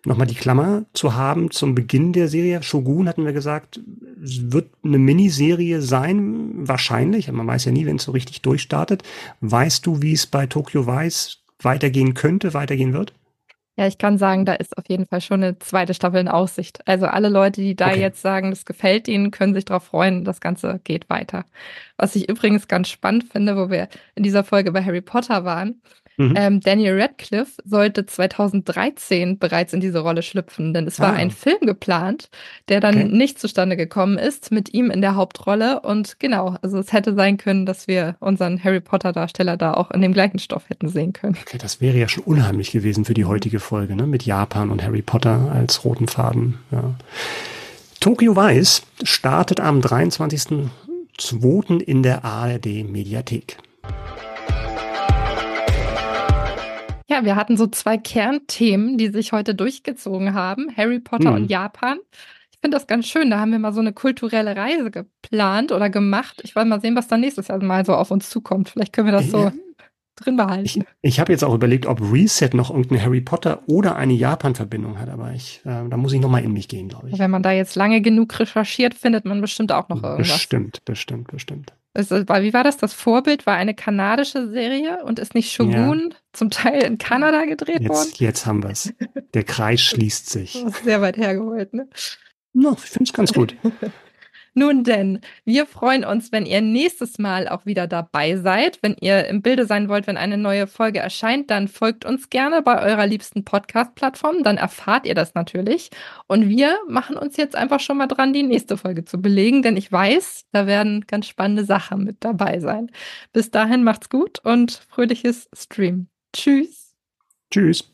nochmal die Klammer zu haben zum Beginn der Serie. Shogun hatten wir gesagt, wird eine Miniserie sein, wahrscheinlich. Man weiß ja nie, wenn es so richtig durchstartet. Weißt du, wie es bei Tokyo Vice weitergehen könnte, weitergehen wird? Ja, ich kann sagen, da ist auf jeden Fall schon eine zweite Staffel in Aussicht. Also alle Leute, die da okay. jetzt sagen, das gefällt ihnen, können sich darauf freuen, das Ganze geht weiter. Was ich übrigens ganz spannend finde, wo wir in dieser Folge bei Harry Potter waren, Mhm. Ähm, Daniel Radcliffe sollte 2013 bereits in diese Rolle schlüpfen, denn es war ah. ein Film geplant, der dann okay. nicht zustande gekommen ist mit ihm in der Hauptrolle. Und genau, also es hätte sein können, dass wir unseren Harry Potter-Darsteller da auch in dem gleichen Stoff hätten sehen können. Okay, das wäre ja schon unheimlich gewesen für die heutige Folge, ne? Mit Japan und Harry Potter als roten Faden. Ja. Tokyo Vice startet am 23.02. in der ARD Mediathek. Ja, wir hatten so zwei Kernthemen, die sich heute durchgezogen haben: Harry Potter mhm. und Japan. Ich finde das ganz schön. Da haben wir mal so eine kulturelle Reise geplant oder gemacht. Ich will mal sehen, was dann nächstes Jahr mal so auf uns zukommt. Vielleicht können wir das so drin behalten. Ich, ich habe jetzt auch überlegt, ob Reset noch irgendeine Harry Potter oder eine Japan-Verbindung hat, aber ich, äh, da muss ich noch mal in mich gehen, glaube ich. Wenn man da jetzt lange genug recherchiert, findet man bestimmt auch noch irgendwas. Bestimmt, bestimmt, bestimmt. Es, wie war das? Das Vorbild war eine kanadische Serie und ist nicht Shogun ja. zum Teil in Kanada gedreht jetzt, worden? Jetzt haben wir es. Der Kreis schließt sich. Sehr weit hergeholt, ne? No, ich finde es ganz gut. Nun denn, wir freuen uns, wenn ihr nächstes Mal auch wieder dabei seid. Wenn ihr im Bilde sein wollt, wenn eine neue Folge erscheint, dann folgt uns gerne bei eurer liebsten Podcast-Plattform. Dann erfahrt ihr das natürlich. Und wir machen uns jetzt einfach schon mal dran, die nächste Folge zu belegen, denn ich weiß, da werden ganz spannende Sachen mit dabei sein. Bis dahin macht's gut und fröhliches Stream. Tschüss. Tschüss.